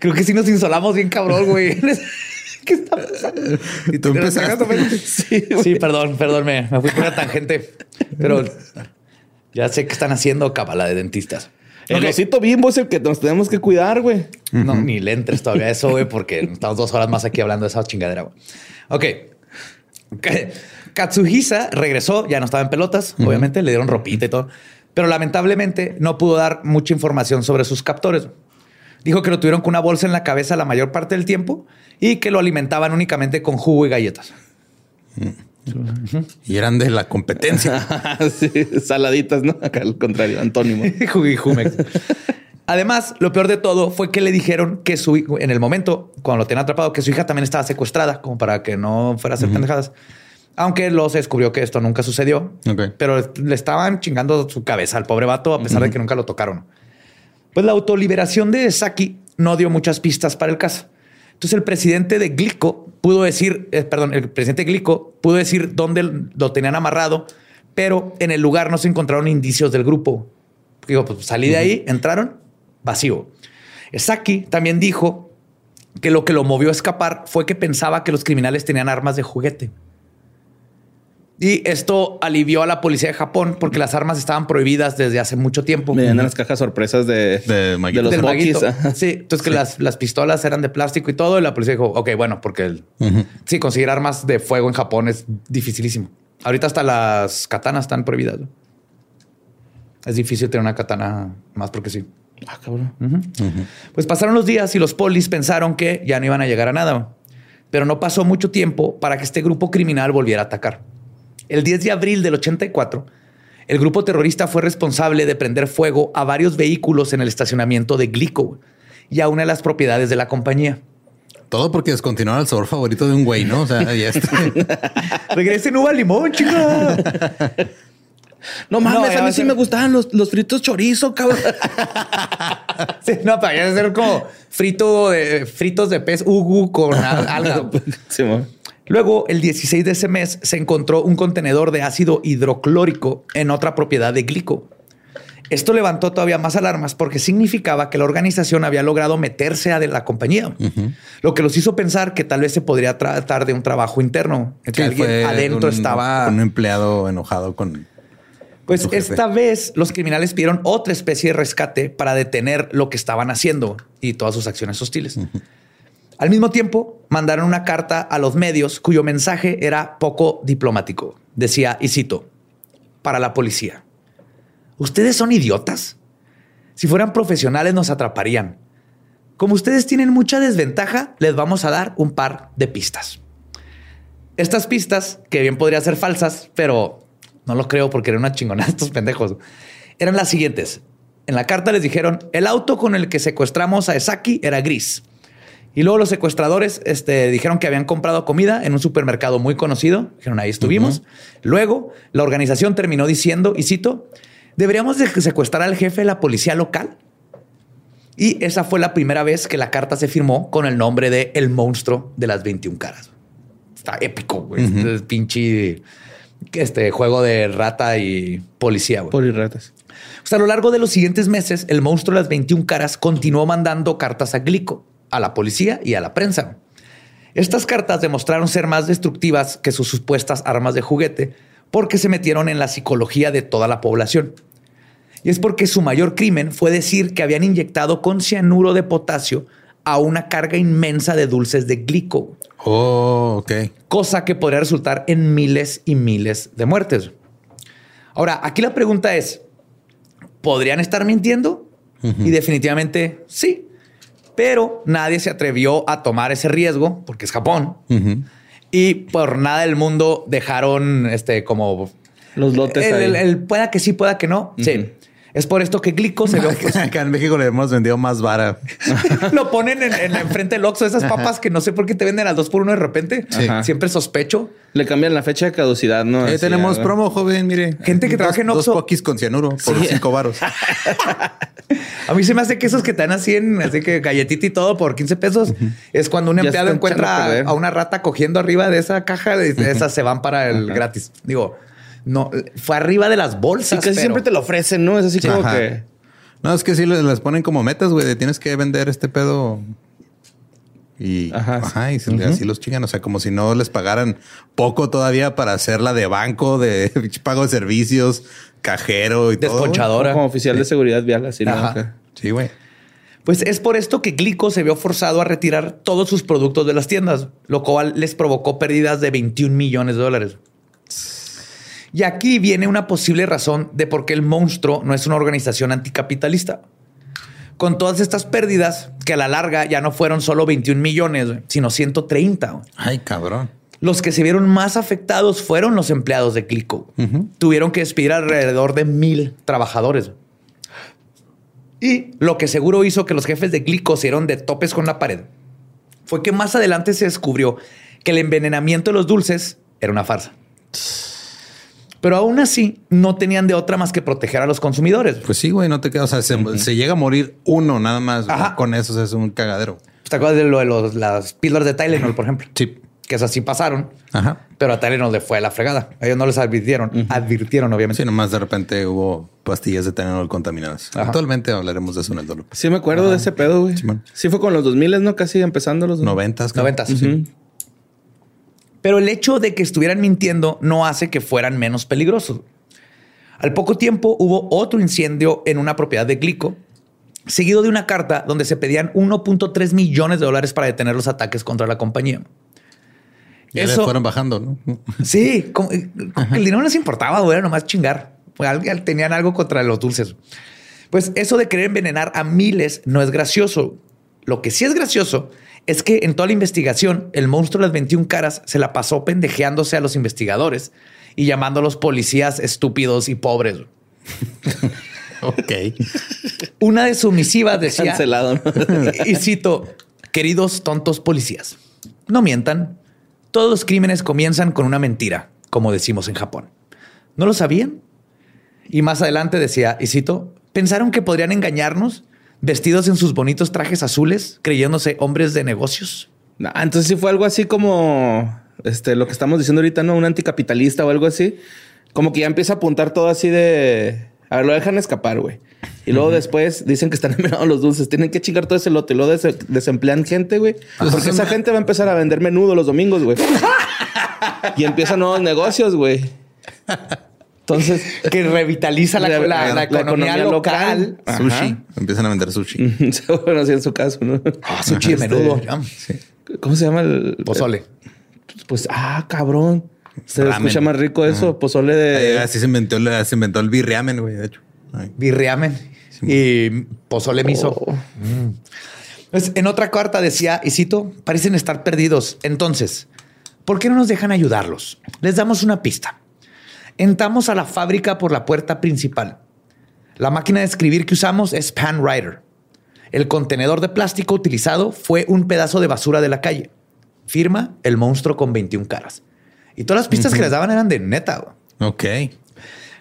Creo que sí nos insolamos bien cabrón, güey. ¿Qué está pasando? Y tú empezaste. Sí, sí, perdón, perdón, me, fui por una tangente. Pero ya sé que están haciendo cabala de dentistas. El osito bimbo es el que nos tenemos que cuidar, güey. No, ni le entres todavía eso, güey, porque estamos dos horas más aquí hablando de esa chingadera, güey. Ok. Katsuhisa regresó, ya no estaba en pelotas, obviamente, le dieron ropita y todo, pero lamentablemente no pudo dar mucha información sobre sus captores. Dijo que lo tuvieron con una bolsa en la cabeza la mayor parte del tiempo y que lo alimentaban únicamente con jugo y galletas. Y eran de la competencia. saladitas, ¿no? Acá al contrario, antónimo. Además, lo peor de todo fue que le dijeron que su en el momento, cuando lo tenían atrapado, que su hija también estaba secuestrada, como para que no fuera a hacer pendejadas. Aunque luego se descubrió que esto nunca sucedió. Pero le estaban chingando su cabeza al pobre vato, a pesar de que nunca lo tocaron. Pues la autoliberación de Saki no dio muchas pistas para el caso. Entonces el presidente de Glico pudo decir, eh, perdón, el presidente Glico pudo decir dónde lo tenían amarrado, pero en el lugar no se encontraron indicios del grupo. Digo, pues salí de ahí, entraron, vacío. Saki también dijo que lo que lo movió a escapar fue que pensaba que los criminales tenían armas de juguete. Y esto alivió a la policía de Japón porque las armas estaban prohibidas desde hace mucho tiempo. Me las cajas sorpresas de, de, los maguitos. Sí, entonces que las, las, pistolas eran de plástico y todo. Y la policía dijo, ok, bueno, porque sí, conseguir armas de fuego en Japón es dificilísimo. Ahorita hasta las katanas están prohibidas. Es difícil tener una katana más porque sí. Ah, cabrón. Pues pasaron los días y los polis pensaron que ya no iban a llegar a nada. Pero no pasó mucho tiempo para que este grupo criminal volviera a atacar. El 10 de abril del 84, el grupo terrorista fue responsable de prender fuego a varios vehículos en el estacionamiento de Glico y a una de las propiedades de la compañía. Todo porque descontinuaron el sabor favorito de un güey, ¿no? O sea, ya está. Regresen uva limón, chica. No mames, a mí sí me gustaban los, fritos chorizo, cabrón. sí, no, para ser como frito de, fritos de pez ugu con alga. Sí, Luego, el 16 de ese mes, se encontró un contenedor de ácido hidroclórico en otra propiedad de Glico. Esto levantó todavía más alarmas porque significaba que la organización había logrado meterse a de la compañía, lo que los hizo pensar que tal vez se podría tratar de un trabajo interno, que alguien adentro estaba un empleado enojado con. Pues esta vez los criminales pidieron otra especie de rescate para detener lo que estaban haciendo y todas sus acciones hostiles. Al mismo tiempo, mandaron una carta a los medios cuyo mensaje era poco diplomático. Decía, y cito, para la policía, ¿ustedes son idiotas? Si fueran profesionales nos atraparían. Como ustedes tienen mucha desventaja, les vamos a dar un par de pistas. Estas pistas, que bien podrían ser falsas, pero no lo creo porque eran una chingonada estos pendejos, eran las siguientes. En la carta les dijeron, el auto con el que secuestramos a Esaki era gris. Y luego los secuestradores este, dijeron que habían comprado comida en un supermercado muy conocido. Dijeron, ahí estuvimos. Luego, la organización terminó diciendo, y cito, deberíamos de secuestrar al jefe de la policía local. Y esa fue la primera vez que la carta se firmó con el nombre de El monstruo de las 21 caras. Está épico, güey. pinche este juego de rata y policía. Güey. Polirratas. O sea, a lo largo de los siguientes meses, el monstruo de las 21 caras continuó mandando cartas a Glico a la policía y a la prensa. Estas cartas demostraron ser más destructivas que sus supuestas armas de juguete porque se metieron en la psicología de toda la población. Y es porque su mayor crimen fue decir que habían inyectado con cianuro de potasio a una carga inmensa de dulces de glico. Oh, ok. Cosa que podría resultar en miles y miles de muertes. Ahora, aquí la pregunta es, ¿podrían estar mintiendo? Y definitivamente sí pero nadie se atrevió a tomar ese riesgo porque es Japón. Y por nada del mundo dejaron este como los lotes. El, pueda que sí, pueda que no. Sí. Es por esto que Glico se vio. Acá en México le hemos vendido más vara. Lo ponen en, en, enfrente del Oxxo, esas papas que no sé por qué te venden al dos por uno de repente. Siempre sospecho. Le cambian la fecha de caducidad, ¿no? Eh, tenemos promo, joven, mire. Gente que trabaja en Oxxo. Dos poquis con cianuro por cinco varos. a mí se me hace que esos que te dan así en, así que galletita y todo por 15 pesos, es cuando un empleado encuentra a, una rata cogiendo arriba de esa caja, de esas se van para el gratis. Digo, no, fue arriba de las bolsas. Sí, casi siempre te lo ofrecen, ¿no? Es así como que. No, es que sí les ponen como metas, güey, tienes que vender este pedo. Y, ajá, y así los chingan. O sea, como si no les pagaran poco todavía para hacerla de banco, de pago de servicios, cajero y Desponchadora. Como oficial de seguridad vial, así, ¿no? Sí, güey. Pues es por esto que Glico se vio forzado a retirar todos sus productos de las tiendas, lo cual les provocó pérdidas de 21 millones de dólares. Y aquí viene una posible razón de por qué el monstruo no es una organización anticapitalista. Con todas estas pérdidas, que a la larga ya no fueron solo 21 millones, sino 130. Ay, cabrón. Los que se vieron más afectados fueron los empleados de Clico. Tuvieron que despedir alrededor de mil trabajadores. Y lo que seguro hizo que los jefes de Clico se dieron de topes con la pared fue que más adelante se descubrió que el envenenamiento de los dulces era una farsa. Pero aún así no tenían de otra más que proteger a los consumidores. Pues sí, güey, no te quedas. O sea, se, llega a morir uno nada más con eso. es un cagadero. ¿Te acuerdas de lo de los, las píldoras de Tylenol, por ejemplo? Sí. Que esas sí pasaron. Ajá. Pero a Tylenol le fue a la fregada. ellos no les advirtieron. Advirtieron, obviamente. Sí, nomás de repente hubo pastillas de Tylenol contaminadas. Actualmente hablaremos de eso en el dolor. Sí, me acuerdo de ese pedo, güey. Sí, fue con los 2000, ¿no? Casi empezando los... Noventas. Noventas, sí. Pero el hecho de que estuvieran mintiendo no hace que fueran menos peligrosos. Al poco tiempo hubo otro incendio en una propiedad de Glico, seguido de una carta donde se pedían 1.3 millones de dólares para detener los ataques contra la compañía. Y Eso fueron bajando, ¿no? Sí, el dinero no les importaba, güey, nomás chingar. Tenían algo contra los dulces. Pues eso de querer envenenar a miles no es gracioso. Lo que sí es gracioso es que en toda la investigación, el monstruo de las 21 caras se la pasó pendejeándose a los investigadores y llamando a los policías estúpidos y pobres. ok. Una de sus misivas decía... Cancelado. y cito, queridos tontos policías, no mientan. Todos los crímenes comienzan con una mentira, como decimos en Japón. ¿No lo sabían? Y más adelante decía, y cito, pensaron que podrían engañarnos vestidos en sus bonitos trajes azules, creyéndose hombres de negocios. entonces sí fue algo así como este, lo que estamos diciendo ahorita, ¿no? Un anticapitalista o algo así. Como que ya empieza a apuntar todo así de. A ver, lo dejan escapar, güey. Y luego después dicen que están envenenados los dulces. Tienen que chingar todo ese lote. Y luego desemplean gente, güey. Pues Porque esa gente va a empezar a vender menudo los domingos, güey. y empiezan nuevos negocios, güey. Entonces, que revitaliza la, economía, local. Sushi. Empiezan a vender sushi. bueno, así en su caso, ¿no? Ah, sushi de este, menudo. ¿Cómo se llama el pozole? Pues, ah, cabrón. Se escucha más rico eso, pozole de. así se inventó, se inventó el birriamen, güey, de hecho. Birriamen. y pozole miso. Oh. Mm. Pues, en otra carta decía, y cito, parecen estar perdidos. Entonces, ¿por qué no nos dejan ayudarlos? Les damos una pista. Entramos a la fábrica por la puerta principal. La máquina de escribir que usamos es Panwriter. El contenedor de plástico utilizado fue un pedazo de basura de la calle. Firma el monstruo con 21 caras. Y todas las pistas que les daban eran de neta. Ok.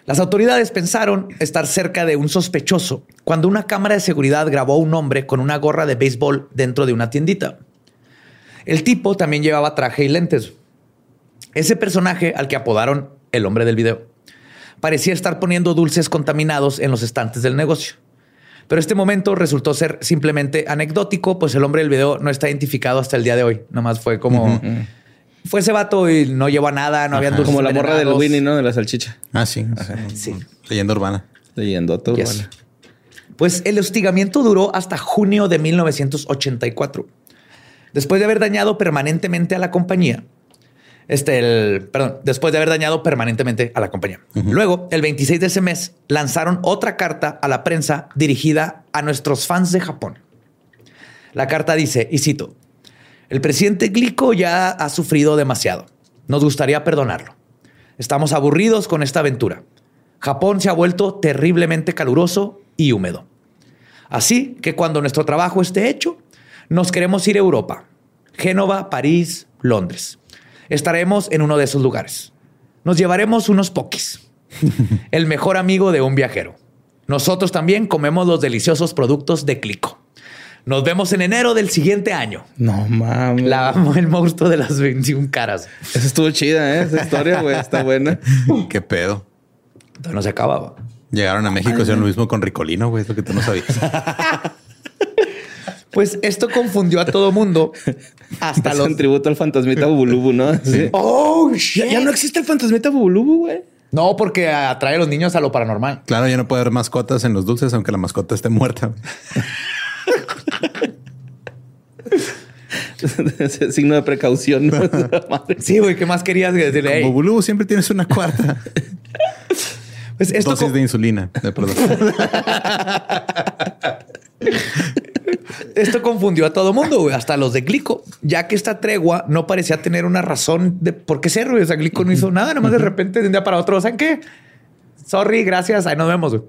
Las autoridades pensaron estar cerca de un sospechoso cuando una cámara de seguridad grabó a un hombre con una gorra de béisbol dentro de una tiendita. El tipo también llevaba traje y lentes. Ese personaje al que apodaron el hombre del video parecía estar poniendo dulces contaminados en los estantes del negocio. Pero este momento resultó ser simplemente anecdótico, pues el hombre del video no está identificado hasta el día de hoy. Nomás fue como fue ese vato y no llevó a nada, no había Como la morra del Winnie, ¿no? De la salchicha. Ah, sí. Sí. Leyenda urbana. Leyenda urbana. Pues el hostigamiento duró hasta junio de 1984. Después de haber dañado permanentemente a la compañía, este, el, perdón, después de haber dañado permanentemente a la compañía. Luego, el 26 de ese mes, lanzaron otra carta a la prensa dirigida a nuestros fans de Japón. La carta dice, y cito, el presidente Glico ya ha sufrido demasiado. Nos gustaría perdonarlo. Estamos aburridos con esta aventura. Japón se ha vuelto terriblemente caluroso y húmedo. Así que cuando nuestro trabajo esté hecho, nos queremos ir a Europa. Génova, París, Londres. Estaremos en uno de esos lugares. Nos llevaremos unos pokis. El mejor amigo de un viajero. Nosotros también comemos los deliciosos productos de Clico. Nos vemos en enero del siguiente año. No mames. La el monstruo de las 21 caras. Esa estuvo chida, ¿eh? Esa historia, güey, está buena. Qué pedo. Entonces no se acababa. Llegaron a México, hicieron lo mismo con Ricolino, güey, es lo que tú no sabías. pues esto confundió a todo mundo. Hasta los... un tributo al fantasmita Bubulubu, ¿no? Sí. Oh, shit. Ya, no existe el fantasmita Bubulubu, güey. No, porque atrae a los niños a lo paranormal. Claro, ya no puede haber mascotas en los dulces, aunque la mascota esté muerta. Signo de precaución. sí, güey, ¿qué más querías decirle? Como Bulu, siempre tienes una cuarta. Pues esto Dosis de insulina. Esto confundió a todo mundo, güey, hasta los de Glico, ya que esta tregua no parecía tener una razón de por qué ser, güey. O sea, Glico no hizo nada, nada más de repente de un día para otro, ¿saben qué? Sorry, gracias, ahí nos vemos, güey.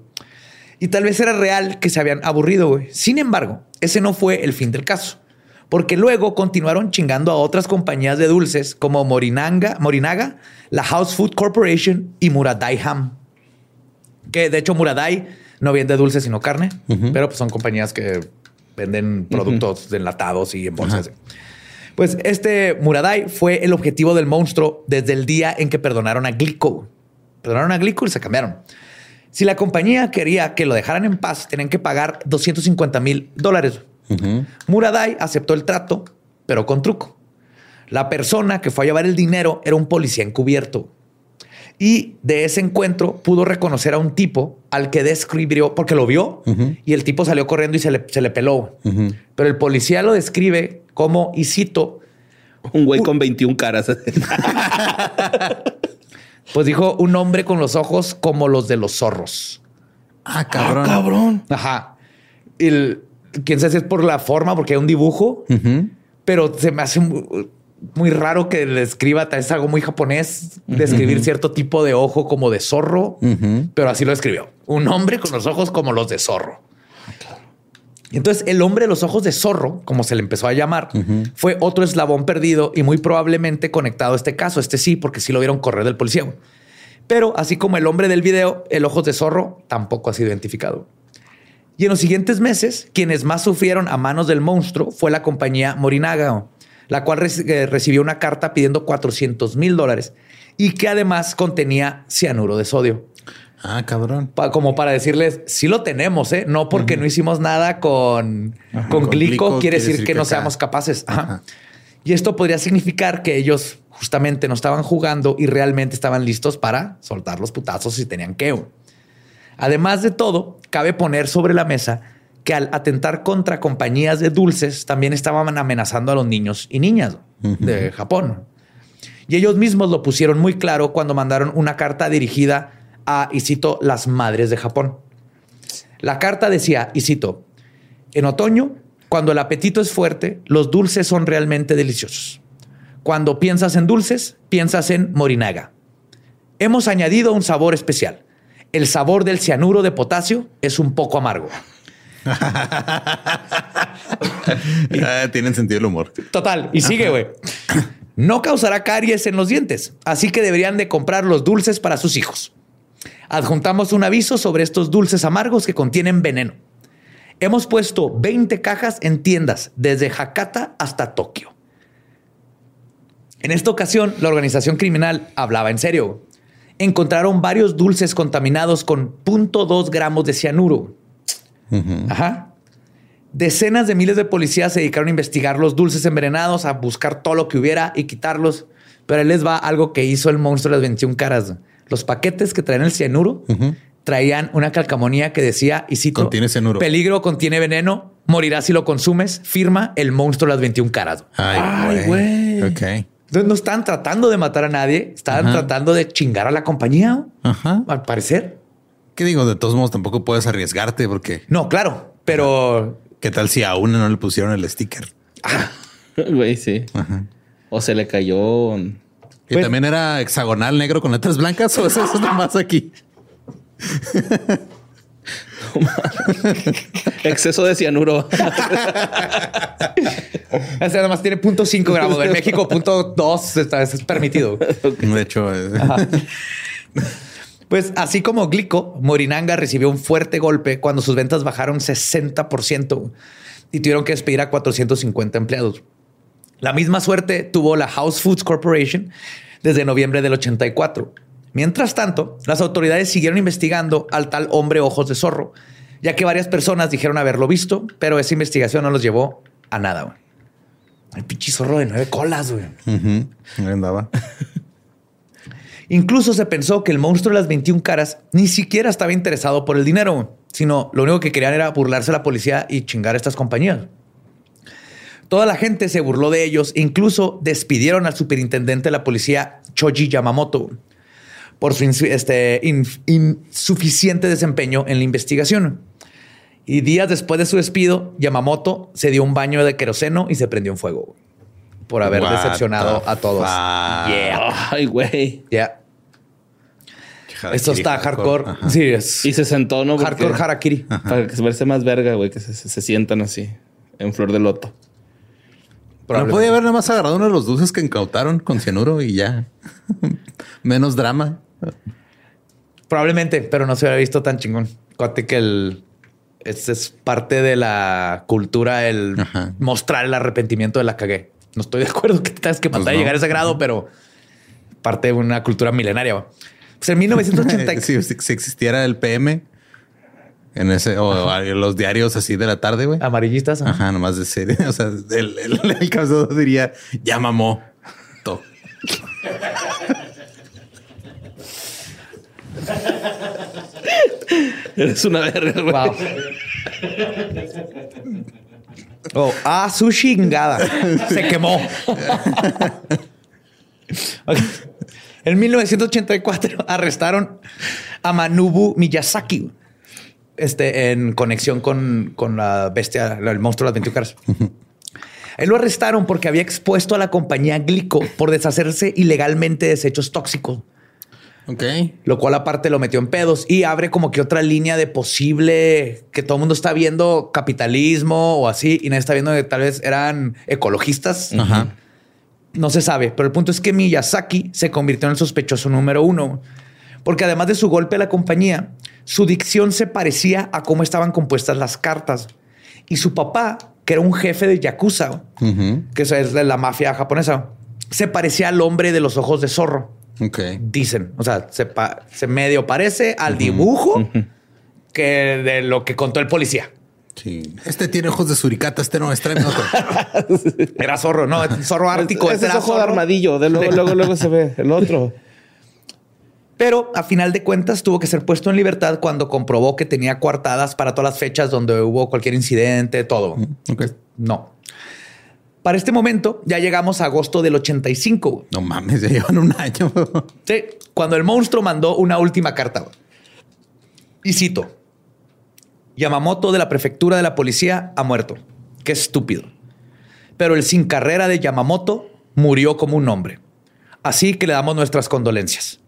Y tal vez era real que se habían aburrido, güey. Sin embargo, ese no fue el fin del caso. Porque luego continuaron chingando a otras compañías de dulces como Morinanga, Morinaga, la House Food Corporation y Muradai Ham. Que de hecho Muradai no vende dulces sino carne, pero pues son compañías que venden productos enlatados y en bolsas. Pues este Muradai fue el objetivo del monstruo desde el día en que perdonaron a Glico. Perdonaron a Glico y se cambiaron. Si la compañía quería que lo dejaran en paz, tenían que pagar 250 mil dólares. Muradai aceptó el trato, pero con truco. La persona que fue a llevar el dinero era un policía encubierto. Y de ese encuentro pudo reconocer a un tipo al que describió, porque lo vio, y el tipo salió corriendo y se le, se le peló. Pero el policía lo describe como, y cito, un güey con 21 caras. Pues dijo un hombre con los ojos como los de los zorros. Ah, cabrón. Ah, cabrón. Ajá. El, quién sabe si es por la forma, porque hay un dibujo, pero se me hace muy, raro que le escriba, es algo muy japonés, describir cierto tipo de ojo como de zorro, pero así lo escribió. Un hombre con los ojos como los de zorro. Y entonces el hombre de los ojos de zorro, como se le empezó a llamar, fue otro eslabón perdido y muy probablemente conectado a este caso. Este sí, porque sí lo vieron correr del policía. Pero así como el hombre del video, el ojos de zorro tampoco ha sido identificado. Y en los siguientes meses, quienes más sufrieron a manos del monstruo fue la compañía Morinaga, la cual eh, recibió una carta pidiendo 400 mil dólares y que además contenía cianuro de sodio. Ah, cabrón. como para decirles, sí lo tenemos, ¿eh? No porque no hicimos nada con, con, glico, quiere, decir, que, no seamos capaces. Y esto podría significar que ellos justamente no estaban jugando y realmente estaban listos para soltar los putazos si tenían que. Además de todo, cabe poner sobre la mesa que al atentar contra compañías de dulces también estaban amenazando a los niños y niñas de Japón. Y ellos mismos lo pusieron muy claro cuando mandaron una carta dirigida a, y cito, las madres de Japón. La carta decía, y cito, en otoño, cuando el apetito es fuerte, los dulces son realmente deliciosos. Cuando piensas en dulces, piensas en morinaga. Hemos añadido un sabor especial. El sabor del cianuro de potasio es un poco amargo. Ah, tienen sentido el humor. Total. Y sigue, güey. No causará caries en los dientes, así que deberían de comprar los dulces para sus hijos. Adjuntamos un aviso sobre estos dulces amargos que contienen veneno. Hemos puesto 20 cajas en tiendas desde Hakata hasta Tokio. En esta ocasión, la organización criminal hablaba en serio. Encontraron varios dulces contaminados con 0.2 gramos de cianuro. Ajá. Decenas de miles de policías se dedicaron a investigar los dulces envenenados, a buscar todo lo que hubiera y quitarlos. Pero ahí les va algo que hizo el monstruo de las 21 caras. Los paquetes que traían el cianuro traían una calcamonía que decía, y cito, contiene cianuro. Peligro, contiene veneno, morirás si lo consumes, firma el monstruo de las 21 caras. Ay, güey. Ok. Entonces no estaban tratando de matar a nadie, estaban tratando de chingar a la compañía, al parecer. ¿Qué digo? De todos modos, tampoco puedes arriesgarte porque... No, claro, pero... ¿Qué tal si a una no le pusieron el sticker? Ah. Güey, sí. O se le cayó... ¿Y pues también era hexagonal negro con letras blancas o eso es más aquí? Exceso de cianuro. Este además tiene 0.5 gramos. En México, 0.2 es permitido. De hecho, pues así como Glico, Morinanga recibió un fuerte golpe cuando sus ventas bajaron 60% y tuvieron que despedir a 450 empleados. La misma suerte tuvo la House Foods Corporation desde noviembre del 84. Mientras tanto, las autoridades siguieron investigando al tal hombre ojos de zorro, ya que varias personas dijeron haberlo visto, pero esa investigación no los llevó a nada. El pinche zorro de nueve colas, güey. andaba. Incluso se pensó que el monstruo de las 21 caras ni siquiera estaba interesado por el dinero, sino lo único que querían era burlarse a la policía y chingar a estas compañías. Toda la gente se burló de ellos e incluso despidieron al superintendente de la policía, Choji Yamamoto, por su este, insuficiente desempeño en la investigación. Y días después de su despido, Yamamoto se dio un baño de queroseno y se prendió en fuego por haber decepcionado a todos. Yeah. Ay, güey. Yeah. Esto está hardcore. Sí, es. Y se sentó, ¿no? hardcore harakiri. Para que se verse más verga, güey, que se, sientan así, en flor de loto. No podía haber nada más agarrado uno de los dulces que incautaron con cianuro y ya. Menos drama. Probablemente, pero no se había visto tan chingón. Cuate que el. Este es parte de la cultura, el mostrar el arrepentimiento de la cagué. No estoy de acuerdo que tengas que matar pues llegar a ese grado, pero parte de una cultura milenaria. Pues en 1980. si, si, existiera el PM en ese o los diarios así de la tarde, güey. Amarillistas. Ajá, nomás de serie. O sea, el, el, caso diría ya mamó. Todo. Eres una verga, güey. Wow. Oh, ah, su chingada. Se quemó. En 1984 arrestaron a Manubu Miyazaki este, en conexión con, la bestia, el monstruo de las 21 caras. Él lo arrestaron porque había expuesto a la compañía Glico por deshacerse ilegalmente de desechos tóxicos. Ok. Lo cual aparte lo metió en pedos y abre como que otra línea de posible que todo el mundo está viendo capitalismo o así y nadie está viendo que tal vez eran ecologistas. Ajá. No se sabe, pero el punto es que Miyazaki se convirtió en el sospechoso número uno porque además de su golpe a la compañía, su dicción se parecía a cómo estaban compuestas las cartas. Y su papá, que era un jefe de Yakuza, que es de la mafia japonesa, se parecía al hombre de los ojos de zorro. Dicen, o sea, se, medio parece al dibujo que de lo que contó el policía. Sí. Este tiene ojos de suricata, este no, es otro. Era zorro, no, zorro ártico. Ese es ojo de armadillo, de luego, luego, luego se ve el otro. Pero a final de cuentas tuvo que ser puesto en libertad cuando comprobó que tenía coartadas para todas las fechas donde hubo cualquier incidente, todo. No. Para este momento ya llegamos a agosto del 85. No mames, ya llevan un año. sí, cuando el monstruo mandó una última carta. Y cito, Yamamoto de la prefectura de la policía ha muerto. Qué estúpido. Pero el sin carrera de Yamamoto murió como un hombre. Así que le damos nuestras condolencias.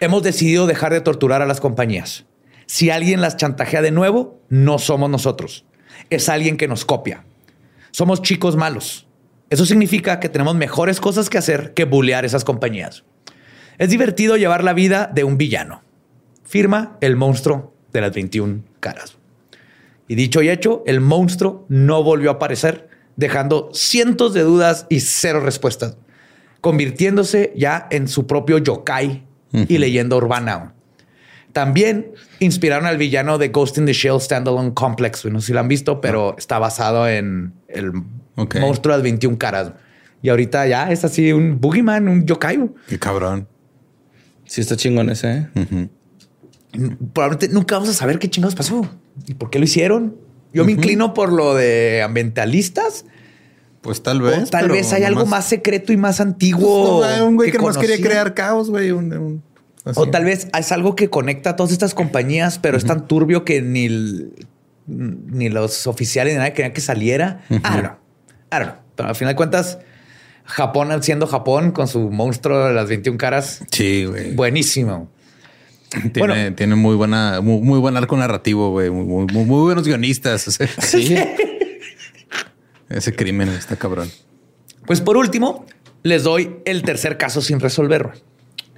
Hemos decidido dejar de torturar a las compañías. Si alguien las chantajea de nuevo, no somos nosotros. Es alguien que nos copia. Somos chicos malos. Eso significa que tenemos mejores cosas que hacer que bullear esas compañías. Es divertido llevar la vida de un villano. Firma el monstruo de las 21 caras. Y dicho y hecho, el monstruo no volvió a aparecer, dejando cientos de dudas y cero respuestas, convirtiéndose ya en su propio yokai y leyenda urbana. También inspiraron al villano de Ghost in the Shell Standalone Complex. No sé si lo han visto, pero está basado en el monstruo de las 21 caras. Y ahorita ya es así un boogeyman, un yokai. Qué cabrón. Sí, está chingón ese. ¿eh? Probablemente nunca vamos a saber qué chingados pasó y por qué lo hicieron. Yo me inclino por lo de ambientalistas. Pues tal vez. tal vez hay algo más secreto y más antiguo. Pues, un güey que, más quería crear caos, güey. o tal vez es algo que conecta a todas estas compañías, pero es tan turbio que ni, ni los oficiales ni nadie querían que saliera. Ah, no. Ah, Pero al final de cuentas, Japón siendo Japón con su monstruo de las 21 caras. Sí, güey. Buenísimo. Tiene, tiene muy buena, muy, buen arco narrativo, güey. Muy, muy, buenos guionistas. Sí. Ese crimen está cabrón. Pues por último, les doy el tercer caso sin resolver.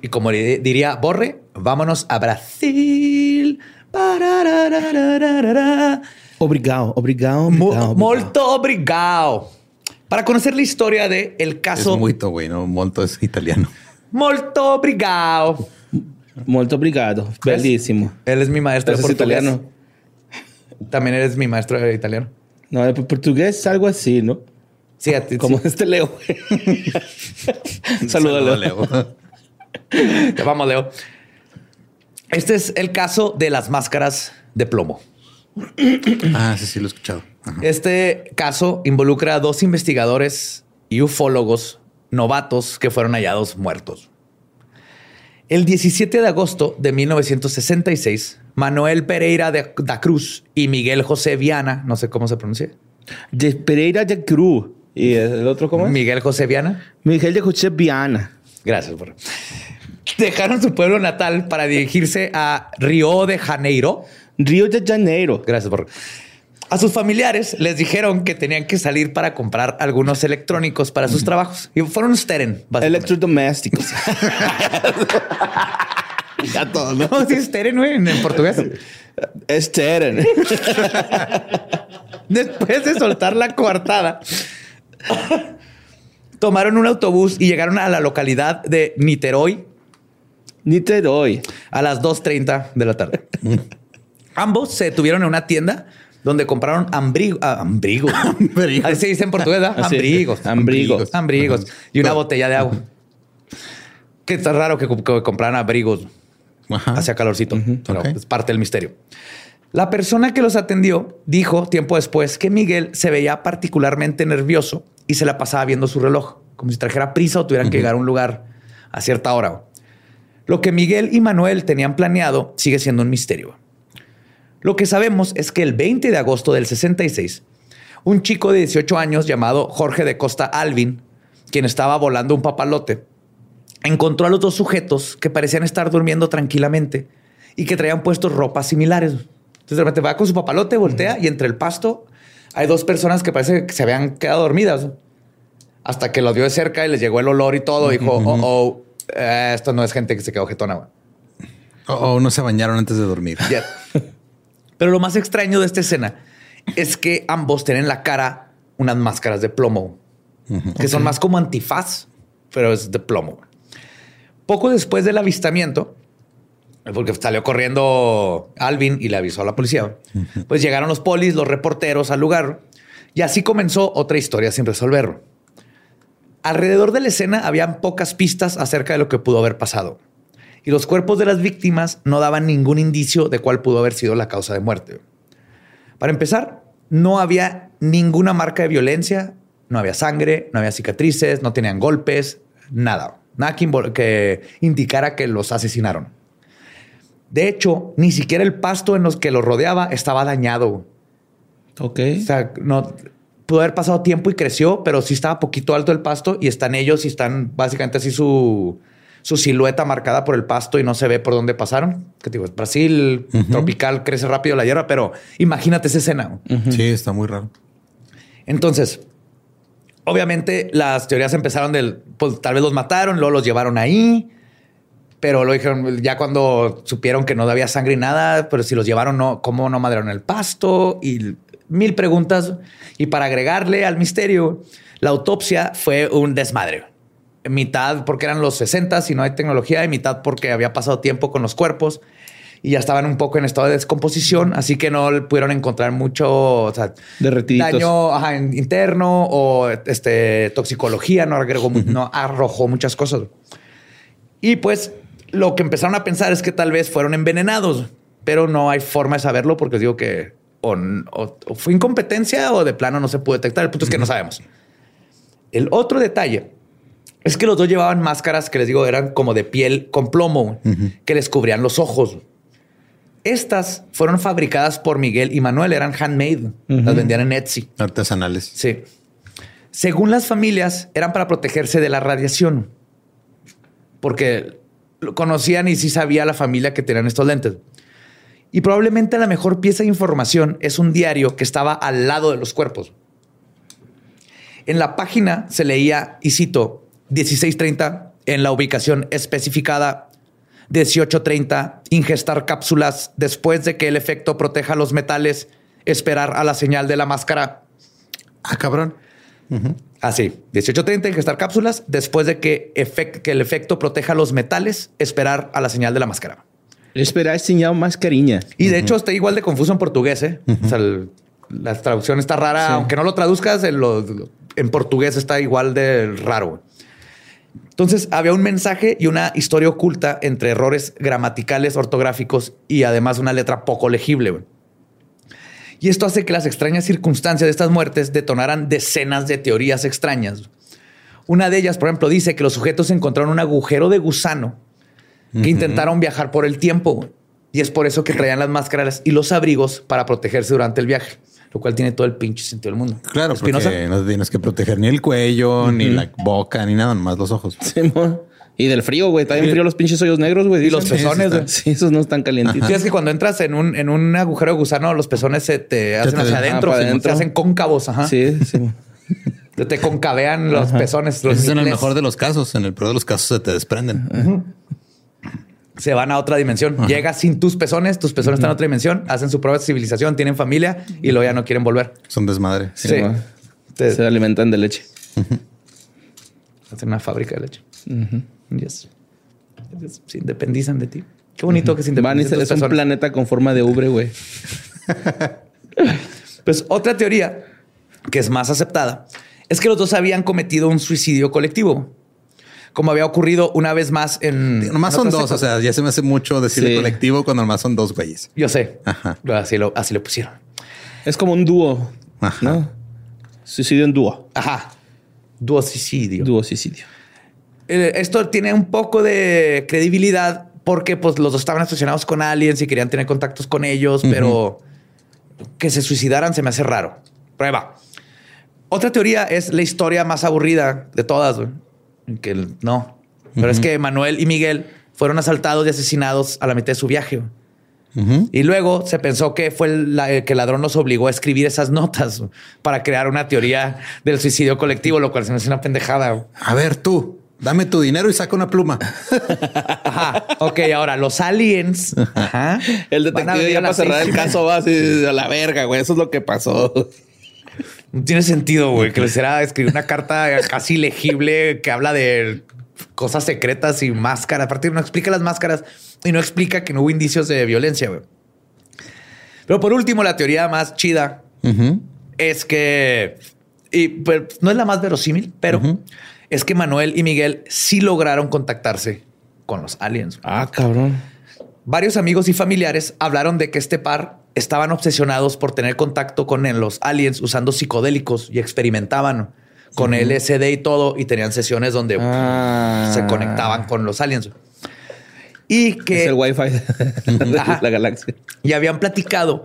Y como diría Borre, vámonos a Brasil. Obrigado, obrigado, obrigado. Molto obrigado. Para conocer la historia de el caso. Es muito, güey, no molto es italiano. Molto obrigado. Molto obrigado. Bellísimo. Él es mi maestro de italiano. También eres mi maestro de italiano. No, de portugués algo así, ¿no? Sí, como este Leo. Saludos, Leo. Te vamos, Leo. Este es el caso de las máscaras de plomo. Ah, sí, sí, lo he escuchado. Este caso involucra a dos investigadores y ufólogos novatos que fueron hallados muertos. El 17 de agosto de 1966, Manuel Pereira de da Cruz y Miguel José Viana, no sé cómo se pronuncia. De Pereira de Cruz. ¿Y el otro cómo es? Miguel José Viana. Miguel de José Viana. Gracias. Por... Dejaron su pueblo natal para dirigirse a Río de Janeiro. Río de Janeiro. Gracias por a sus familiares les dijeron que tenían que salir para comprar algunos electrónicos para sus trabajos. Y fueron Steren. Electrodomésticos. ya todo, ¿no? sí, Steren, güey, en, portugués. Steren. Después de soltar la coartada, tomaron un autobús y llegaron a la localidad de Niterói. Niterói. A las 2.30 de la tarde. Ambos se detuvieron en una tienda donde compraron ambrigo, ah, ambrigo. Así se dice en portugués, ¿verdad? Ambrigos. Ambrigos. Ambrigos. Y una botella de agua. Que está raro que, compraran abrigos. Hacia calorcito. Pero es parte del misterio. La persona que los atendió dijo tiempo después que Miguel se veía particularmente nervioso y se la pasaba viendo su reloj, como si trajera prisa o tuvieran que llegar a un lugar a cierta hora. Lo que Miguel y Manuel tenían planeado sigue siendo un misterio. Lo que sabemos es que el 20 de agosto del 66, un chico de 18 años llamado Jorge de Costa Alvin, quien estaba volando un papalote, encontró a los dos sujetos que parecían estar durmiendo tranquilamente y que traían puestos ropas similares. Entonces de repente va con su papalote, voltea y entre el pasto hay dos personas que parece que se habían quedado dormidas. Hasta que los vio de cerca y les llegó el olor y todo. Dijo, oh, oh, eh, esto no es gente que se quedó jetona. O oh, no se bañaron antes de dormir. Pero lo más extraño de esta escena es que ambos tienen la cara unas máscaras de plomo, que son más como antifaz, pero es de plomo. Poco después del avistamiento, porque salió corriendo Alvin y le avisó a la policía, pues llegaron los polis, los reporteros al lugar y así comenzó otra historia sin resolver. Alrededor de la escena habían pocas pistas acerca de lo que pudo haber pasado y los cuerpos de las víctimas no daban ningún indicio de cuál pudo haber sido la causa de muerte. Para empezar, no había ninguna marca de violencia, no había sangre, no había cicatrices, no tenían golpes, nada. Nada que, indicara que los asesinaron. De hecho, ni siquiera el pasto en los que lo rodeaba estaba dañado. Ok. O sea, no pudo haber pasado tiempo y creció, pero sí estaba poquito alto el pasto y están ellos y están básicamente así su, su silueta marcada por el pasto y no se ve por dónde pasaron. Que digo, Brasil tropical crece rápido la hierba, pero imagínate esa escena. Sí, está muy raro. Entonces, obviamente las teorías empezaron del, pues tal vez los mataron, luego los llevaron ahí, pero lo dijeron ya cuando supieron que no había sangre y nada, pero si los llevaron, no, ¿cómo no madrearon el pasto? Y mil preguntas. Y para agregarle al misterio, la autopsia fue un desmadre. Mitad porque eran los 60 y no hay tecnología, y mitad porque había pasado tiempo con los cuerpos y ya estaban un poco en estado de descomposición, así que no pudieron encontrar mucho o sea, daño interno o este, toxicología, no, agregó, no arrojó muchas cosas. Y pues lo que empezaron a pensar es que tal vez fueron envenenados, pero no hay forma de saberlo porque os digo que o, fue incompetencia o de plano no se pudo detectar. El punto es que no sabemos. El otro detalle es que los dos llevaban máscaras que les digo eran como de piel con plomo que les cubrían los ojos. Estas fueron fabricadas por Miguel y Manuel, eran handmade, las vendían en Etsy. Artesanales. Sí. Según las familias, eran para protegerse de la radiación, porque conocían y sí sabía la familia que tenían estos lentes. Y probablemente la mejor pieza de información es un diario que estaba al lado de los cuerpos. En la página se leía, y cito, 1630 en la ubicación especificada 1830, ingestar cápsulas después de que el efecto proteja los metales, esperar a la señal de la máscara. Ah, cabrón. Así, 1830, ingestar cápsulas después de que, que el efecto proteja los metales, esperar a la señal de la máscara. Esperar señal mascarilla. Y de hecho está igual de confuso en portugués. ¿eh? O sea, la traducción está rara, aunque no lo traduzcas, en, en portugués está igual de raro. Entonces había un mensaje y una historia oculta entre errores gramaticales, ortográficos y además una letra poco legible. Y esto hace que las extrañas circunstancias de estas muertes detonaran decenas de teorías extrañas. Una de ellas, por ejemplo, dice que los sujetos encontraron un agujero de gusano que intentaron viajar por el tiempo. Y es por eso que traían las máscaras y los abrigos para protegerse durante el viaje lo cual tiene todo el pinche sentido del mundo. Claro, porque no tienes que proteger ni el cuello, ni la boca, ni nada, más los ojos. y del frío, güey. Está bien frío los pinches hoyos negros, güey. Y los pezones, güey. Sí, esos no están calientitos. es que cuando entras en un, en un agujero de gusano, los pezones se te hacen hacia adentro, se hacen cóncavos. Ajá. Sí, sí. te concavean los pezones. Los es en el mejor de los casos. En el peor de los casos se te desprenden se van a otra dimensión. Llega sin tus pezones, tus pezones están en otra dimensión, hacen su propia civilización, tienen familia y luego ya no quieren volver. Son desmadre. Sí. Se alimentan de leche. Hacen una fábrica de leche. Se independizan de ti. Qué bonito que se independizan. Es un planeta con forma de ubre, güey. pues otra teoría que es más aceptada es que los dos habían cometido un suicidio colectivo como había ocurrido una vez más en. Nomás son dos. O sea, ya se me hace mucho decir colectivo cuando nomás son dos güeyes. Yo sé. Ajá. Así lo, así lo pusieron. Es como un dúo. Ajá. Suicidio en dúo. Ajá. Duocicidio. Duocicidio. Eh, esto tiene un poco de credibilidad porque pues, los dos estaban asociados con aliens y querían tener contactos con ellos, pero que se suicidaran se me hace raro. Prueba. Otra teoría es la historia más aburrida de todas. Güey que no. Pero es que Manuel y Miguel fueron asaltados y asesinados a la mitad de su viaje. Y luego se pensó que fue el, que el ladrón los obligó a escribir esas notas para crear una teoría del suicidio colectivo, lo cual se me hace una pendejada. A ver, tú, dame tu dinero y saca una pluma. Ajá. Ok, ahora los aliens. Ajá, el detective ya para cerrar el caso va así a la verga, güey. Eso es lo que pasó. No tiene sentido, güey, que les era escribir una carta casi legible que habla de cosas secretas y máscaras. Aparte, no explica las máscaras y no explica que no hubo indicios de violencia, güey. Pero por último, la teoría más chida es que, y pues, no es la más verosímil, pero es que Manuel y Miguel sí lograron contactarse con los aliens. Ah, cabrón. Varios amigos y familiares hablaron de que este par estaban obsesionados por tener contacto con los aliens usando psicodélicos y experimentaban con LSD y todo y tenían sesiones donde ah. se conectaban con los aliens. Y que... Es el wifi de la galaxia. Y habían platicado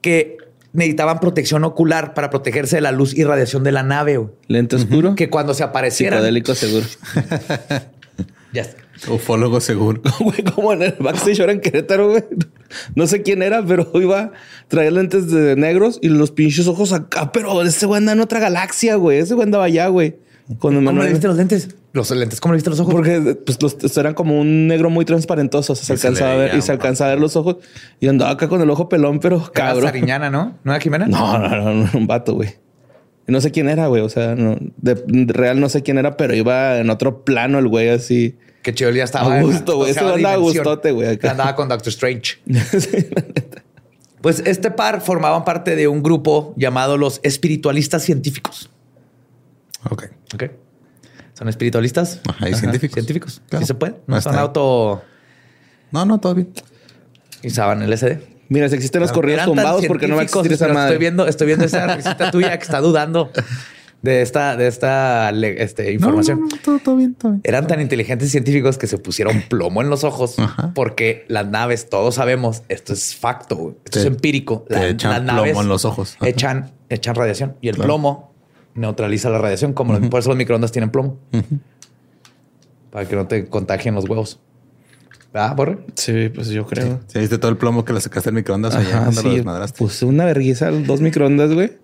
que necesitaban protección ocular para protegerse de la luz y radiación de la nave. Lente oscuro. Que cuando se aparecieran... Psicodélico seguro. ya Ufólogo seguro. Güey, como en el backstage ahora en Querétaro, güey. No sé quién era, pero iba a traer lentes de negros y los pinches ojos acá. Pero ese güey anda en otra galaxia, güey. Ese güey andaba allá, güey. ¿Cómo le viste los lentes? Los lentes, ¿cómo le viste los ojos? Porque pues, los, eran como un negro muy transparentoso. se alcanzaba a ver y se alcanzaba a ver los ojos. Y andaba acá con el ojo pelón, pero cabrón. Sariñana, ¿no? ¿No era Jimena? No, no, no, no, un vato, güey. No sé quién era, güey. O sea, no, de, real no sé quién era, pero iba en otro plano el güey así. Que chido ya estaba. A gusto, güey. Eso andaba gustote, güey. Andaba con Doctor Strange. pues este par formaban parte de un grupo llamado los espiritualistas científicos. Ok. Ok. ¿Son espiritualistas? Ajá, y científicos. Científicos. Sí se puede. No son auto. No, no, todo bien. Y saben LSD. Mira, si existen los corridos tumbados porque no va a existir esa madre. Estoy viendo, estoy viendo esa risita tuya que está dudando de esta, de esta este, información. todo, bien, todo bien. Eran tan inteligentes científicos que se pusieron plomo en los ojos porque las naves, todos sabemos, esto es facto, esto es empírico. echan plomo en los ojos. Echan, echan radiación y el plomo neutraliza la radiación, como por eso los microondas tienen plomo. Para que no te contagien los huevos. ¿Ah, Borre? Sí, pues yo creo. Sí. ¿Viste todo el plomo que le sacaste al microondas allá cuando lo desmadraste? Pues una vergüenza, dos microondas, güey.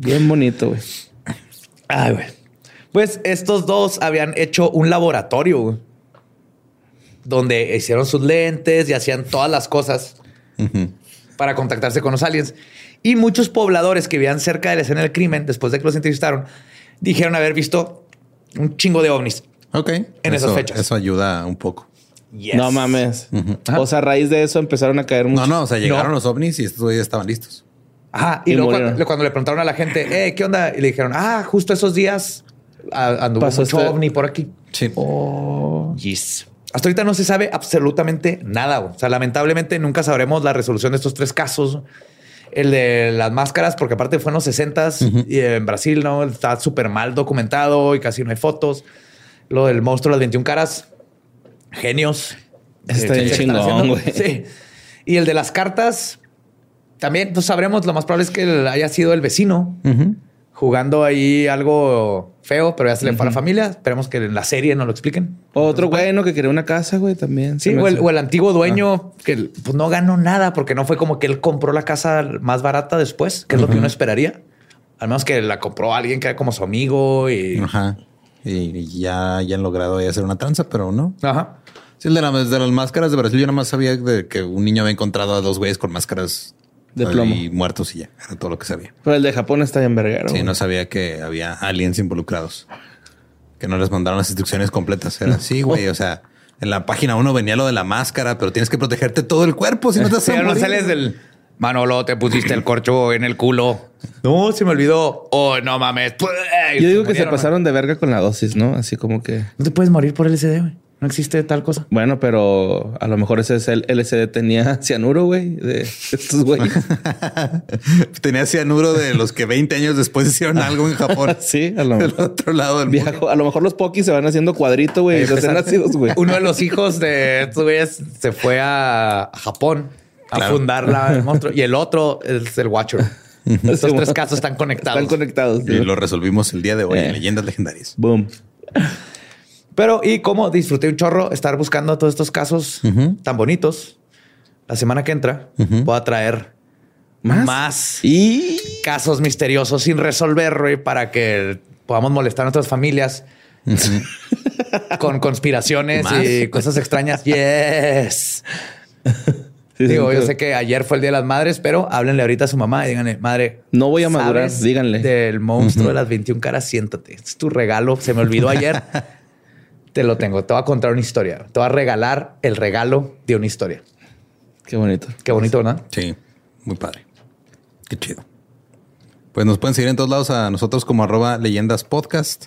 Bien bonito, güey. Ay, güey. Pues estos dos habían hecho un laboratorio, güey, donde hicieron sus lentes y hacían todas las cosas para contactarse con los aliens. Y muchos pobladores que vivían cerca de la escena del crimen, después de que los entrevistaron, dijeron haber visto un chingo de ovnis. Ok. En esas fechas. Eso ayuda un poco. No mames. O sea, a raíz de eso empezaron a caer muchos. No, no, o sea, llegaron los ovnis y estos ya estaban listos. Ajá. Y, luego cuando, le preguntaron a la gente, eh, ¿qué onda? Y le dijeron, ah, justo esos días anduvo mucho este ovni por aquí. Sí. Oh. Yes. Hasta ahorita no se sabe absolutamente nada. O sea, lamentablemente nunca sabremos la resolución de estos tres casos. El de las máscaras, porque aparte fue en los 60 y en Brasil, ¿no? Está súper mal documentado y casi no hay fotos. Lo del monstruo de las 21 caras, genios. Está bien chingón, güey. Sí. Y el de las cartas, también pues, sabremos, lo más probable es que haya sido el vecino jugando ahí algo feo, pero ya se le fue a la familia. Esperemos que en la serie no lo expliquen. Otro bueno que quería una casa, güey, también. Sí, o el, antiguo dueño ah. que pues, no ganó nada porque no fue como que él compró la casa más barata después, que es lo que uno esperaría. Al menos que la compró alguien que era como su amigo y... Ajá. Y ya, ya han logrado hacer una tranza, pero no. Ajá. Sí, el de, de las máscaras de Brasil, yo nada más sabía de que un niño había encontrado a dos güeyes con máscaras de plomo. Y muertos y ya. Era todo lo que sabía. Pero el de Japón está en verguero. Sí, no sabía que había aliens involucrados. Que no les mandaron las instrucciones completas. Era así, güey. O sea, en la página uno venía lo de la máscara, pero tienes que protegerte todo el cuerpo. Si no te sí, no sales del Manolo, te pusiste el corcho en el culo. No, se me olvidó. Oh, no mames. Yo digo que se pasaron de verga con la dosis, ¿no? Así como que. No te puedes morir por el SD, güey. No existe tal cosa. Bueno, pero a lo mejor ese es el LSD tenía cianuro, güey, de estos güeyes. tenía cianuro de los que 20 años después hicieron algo en Japón. sí, a lo mejor. otro lado del Viajo, A lo mejor los pokis se van haciendo cuadrito, güey. Uno de los hijos de estos güeyes se fue a Japón a fundar la, el monstruo y el otro es el Watcher. Estos tres casos están conectados. Están conectados. Y lo resolvimos el día de hoy en eh. Leyendas Legendarias. Boom. Pero, y como disfruté un chorro estar buscando todos estos casos tan bonitos, la semana que entra voy a traer más, y casos misteriosos sin resolver para que podamos molestar a nuestras familias con conspiraciones y cosas extrañas. Yes. Digo, yo sé que ayer fue el Día de las Madres, pero háblenle ahorita a su mamá y díganle, madre. No voy a madurar, díganle. Del monstruo de las 21 caras, siéntate. es tu regalo. Se me olvidó ayer. Te lo tengo. Te voy a contar una historia. Te voy a regalar el regalo de una historia. Qué bonito. Qué bonito, ¿verdad? Sí, muy padre. Qué chido. Pues nos pueden seguir en todos lados a nosotros como arroba leyendas podcast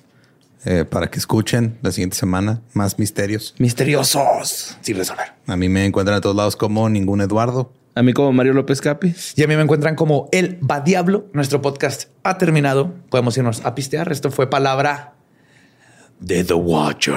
eh, para que escuchen la siguiente semana más misterios. Misteriosos sin resolver. A mí me encuentran a todos lados como ningún Eduardo. A mí como Mario López Capi. Y a mí me encuentran como El Va Diablo. Nuestro podcast ha terminado. Podemos irnos a pistear. Esto fue palabra de The Watcher.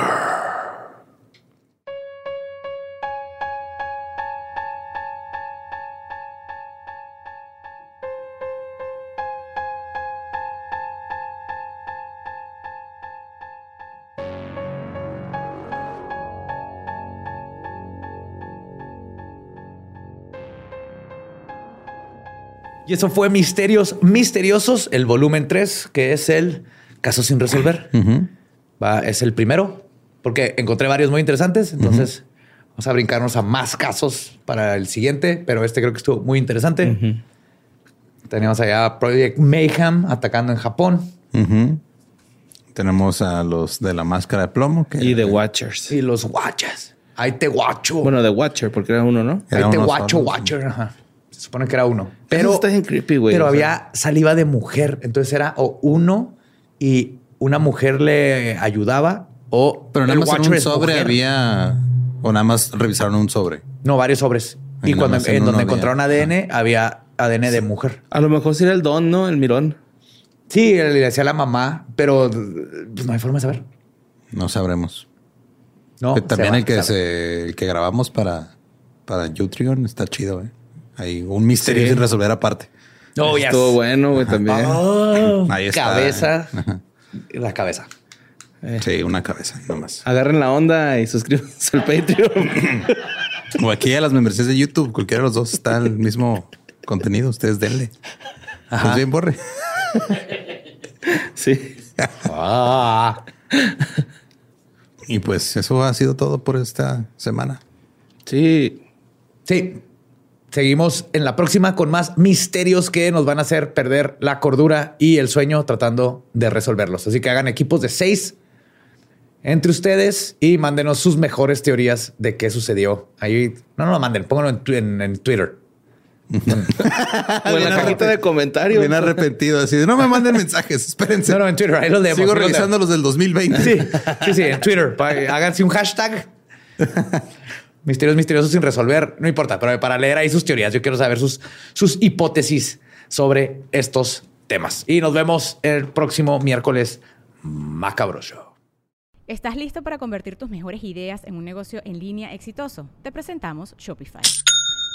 Y eso fue Misterios Misteriosos, el volumen 3, que es el caso sin resolver. Uh. Va, es el primero, porque encontré varios muy interesantes. Entonces, vamos a brincarnos a más casos para el siguiente, pero este creo que estuvo muy interesante. Tenemos allá Project Mayhem atacando en Japón. Tenemos a los de la máscara de plomo. y The Watchers. Y los Watchers. Ahí te guacho. Bueno, The Watcher, porque era uno, ¿no? Ahí te guacho, Watcher. Ajá. Se supone que era uno. Pero está en creepy, güey. Pero había saliva de mujer. Entonces era o uno y una mujer le ayudaba o. Pero nada más en un sobre había. O nada más revisaron un sobre. No, varios sobres. Y, cuando en, donde encontraron ADN, había ADN de mujer. A lo mejor sería el don, ¿no? El mirón. Sí, le decía a la mamá, pero pues, no hay forma de saber. No sabremos. No, también el que, se, que grabamos para, para Utreon está chido, ¿eh? Hay un misterio sin resolver aparte. No, ya Estuvo bueno, güey, también. Oh, Ahí está. Cabeza. La cabeza. Eh. Sí, una cabeza, nomás. Agarren la onda y suscríbanse al Patreon. o aquí a las membresías de YouTube, cualquiera de los dos está el mismo contenido. Ustedes denle. Ajá. Pues bien, borre. sí. Ah. Y pues eso ha sido todo por esta semana. Sí. Sí. Seguimos en la próxima con más misterios que nos van a hacer perder la cordura y el sueño tratando de resolverlos. Así que hagan equipos de seis entre ustedes y mándenos sus mejores teorías de qué sucedió. Ahí no, no lo manden, pónganlo en, Twitter. o en la cajita de comentarios. Bien arrepentido, así de no me manden mensajes, espérense. No, no, en Twitter, ahí los Sigo revisando los del 2020. Sí, sí, sí, en Twitter. Háganse un hashtag misterios misteriosos sin resolver, no importa, pero para leer ahí sus teorías, yo quiero saber sus, sus hipótesis sobre estos temas. Y nos vemos el próximo miércoles macabroso. ¿Estás listo para convertir tus mejores ideas en un negocio en línea exitoso? Te presentamos Shopify.